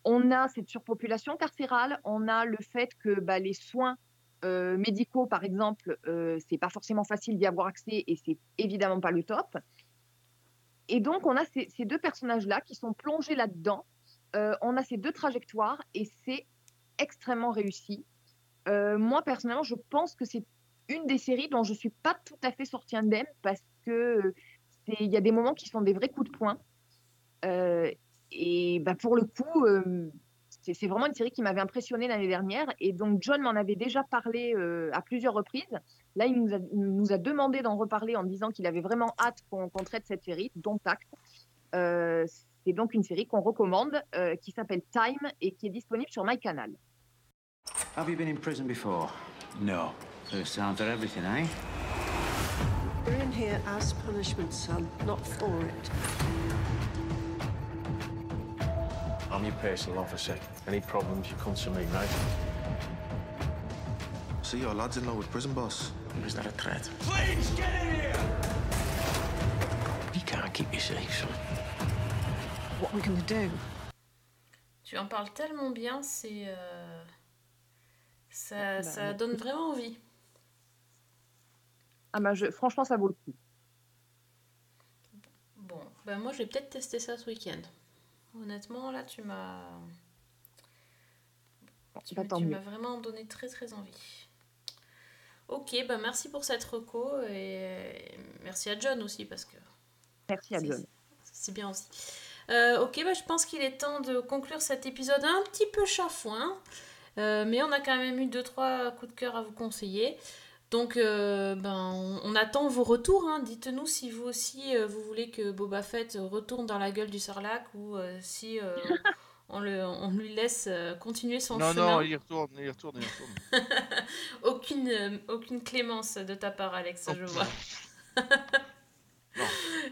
D: On a cette surpopulation carcérale, on a le fait que bah, les soins médicaux, par exemple, c'est pas forcément facile d'y avoir accès et c'est évidemment pas le top. Et donc, on a ces, ces deux personnages-là qui sont plongés là-dedans. On a ces deux trajectoires et c'est extrêmement réussi. Moi, personnellement, je pense que c'est une des séries dont je suis pas tout à fait sortie indemne parce que euh, il y a des moments qui sont des vrais coups de poing. Euh, et bah, pour le coup, euh, c'est vraiment une série qui m'avait impressionnée l'année dernière. Et donc, John m'en avait déjà parlé à plusieurs reprises. Là, il nous a, demandé d'en reparler en disant qu'il avait vraiment hâte qu'on traite cette série, dont acte. C'est donc une série qu'on recommande qui s'appelle Time et qui est disponible sur MyCanal.
S: Have you been in prison before?
E: No.
S: First time for everything, eh?
T: You're in here as punishment, son, not for it.
E: I'm your personal officer. Any problems, you come to me, right?
U: So your lad's in love with prison boss.
E: Is that a threat?
H: Please, get in here!
E: You can't keep you safe, son.
T: What are we gonna do?
A: Tu en parles tellement bien, c'est. euh, Ça,
D: Bah,
A: ça donne vraiment envie.
D: Ah bah je, franchement, ça vaut le coup.
A: Bon, ben moi je vais peut-être tester ça ce week-end. Honnêtement, là tu m'as. Tu,
D: bah,
A: m'as- tu vraiment donné très très envie. Ok, ben merci pour cette reco et merci à John aussi parce que
D: Merci à John.
A: c'est bien aussi. Euh, ok, bah, je pense qu'il est temps de conclure cet épisode un petit peu chafouin. Euh, mais on a quand même eu 2-3 coups de cœur à vous conseiller. Donc, euh, ben, on, on attend vos retours. hein. Dites-nous si vous aussi, euh, vous voulez que Boba Fett retourne dans la gueule du Sarlac ou euh, si euh, on, le, on lui laisse euh, continuer son
B: Non,
A: chemin.
B: non, il y retourne, il y retourne, il y retourne.
A: aucune, euh, aucune clémence de ta part, Alex, je vois.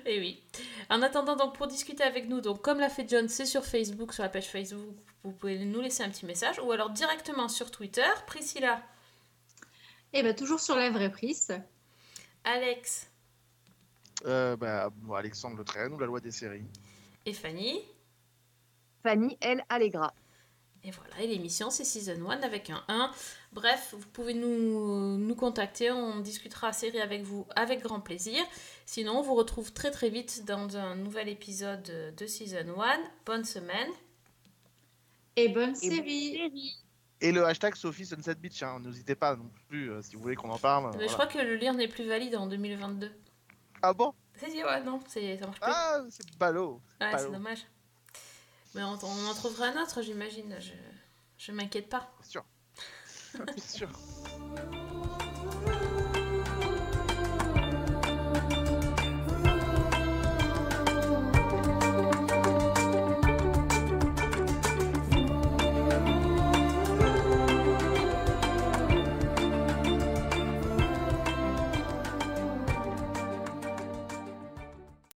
A: Et oui. En attendant, donc, pour discuter avec nous, donc, comme l'a fait John, c'est sur Facebook, sur la page Facebook, vous pouvez nous laisser un petit message, ou alors directement sur Twitter. Priscilla,
C: Et bien, toujours sur la vraie prise.
A: Alex
B: Euh, bah, bon, Alexandre Le Train ou la loi des séries.
A: et Fanny.
D: Fanny, elle, Allegra.
A: Et voilà, et l'émission c'est Season 1 avec un 1. Bref, vous pouvez nous, nous contacter, on discutera série avec vous avec grand plaisir. Sinon, on vous retrouve très très vite dans un nouvel épisode de Season 1. Bonne semaine.
C: Et bonne série
B: et le hashtag Sophie Sunset Beach. Hein, n'hésitez pas non plus euh, si vous voulez qu'on en parle.
A: Mais. Je crois que le lien n'est plus valide en 2022.
B: Ah bon?
A: Si, si, ouais, non, ça marche pas.
B: Ah, c'est ballot.
A: Ouais, c'est dommage. Mais on, on, en trouvera un autre, j'imagine. Je, je m'inquiète pas.
B: Bien sûr. Bien sûr.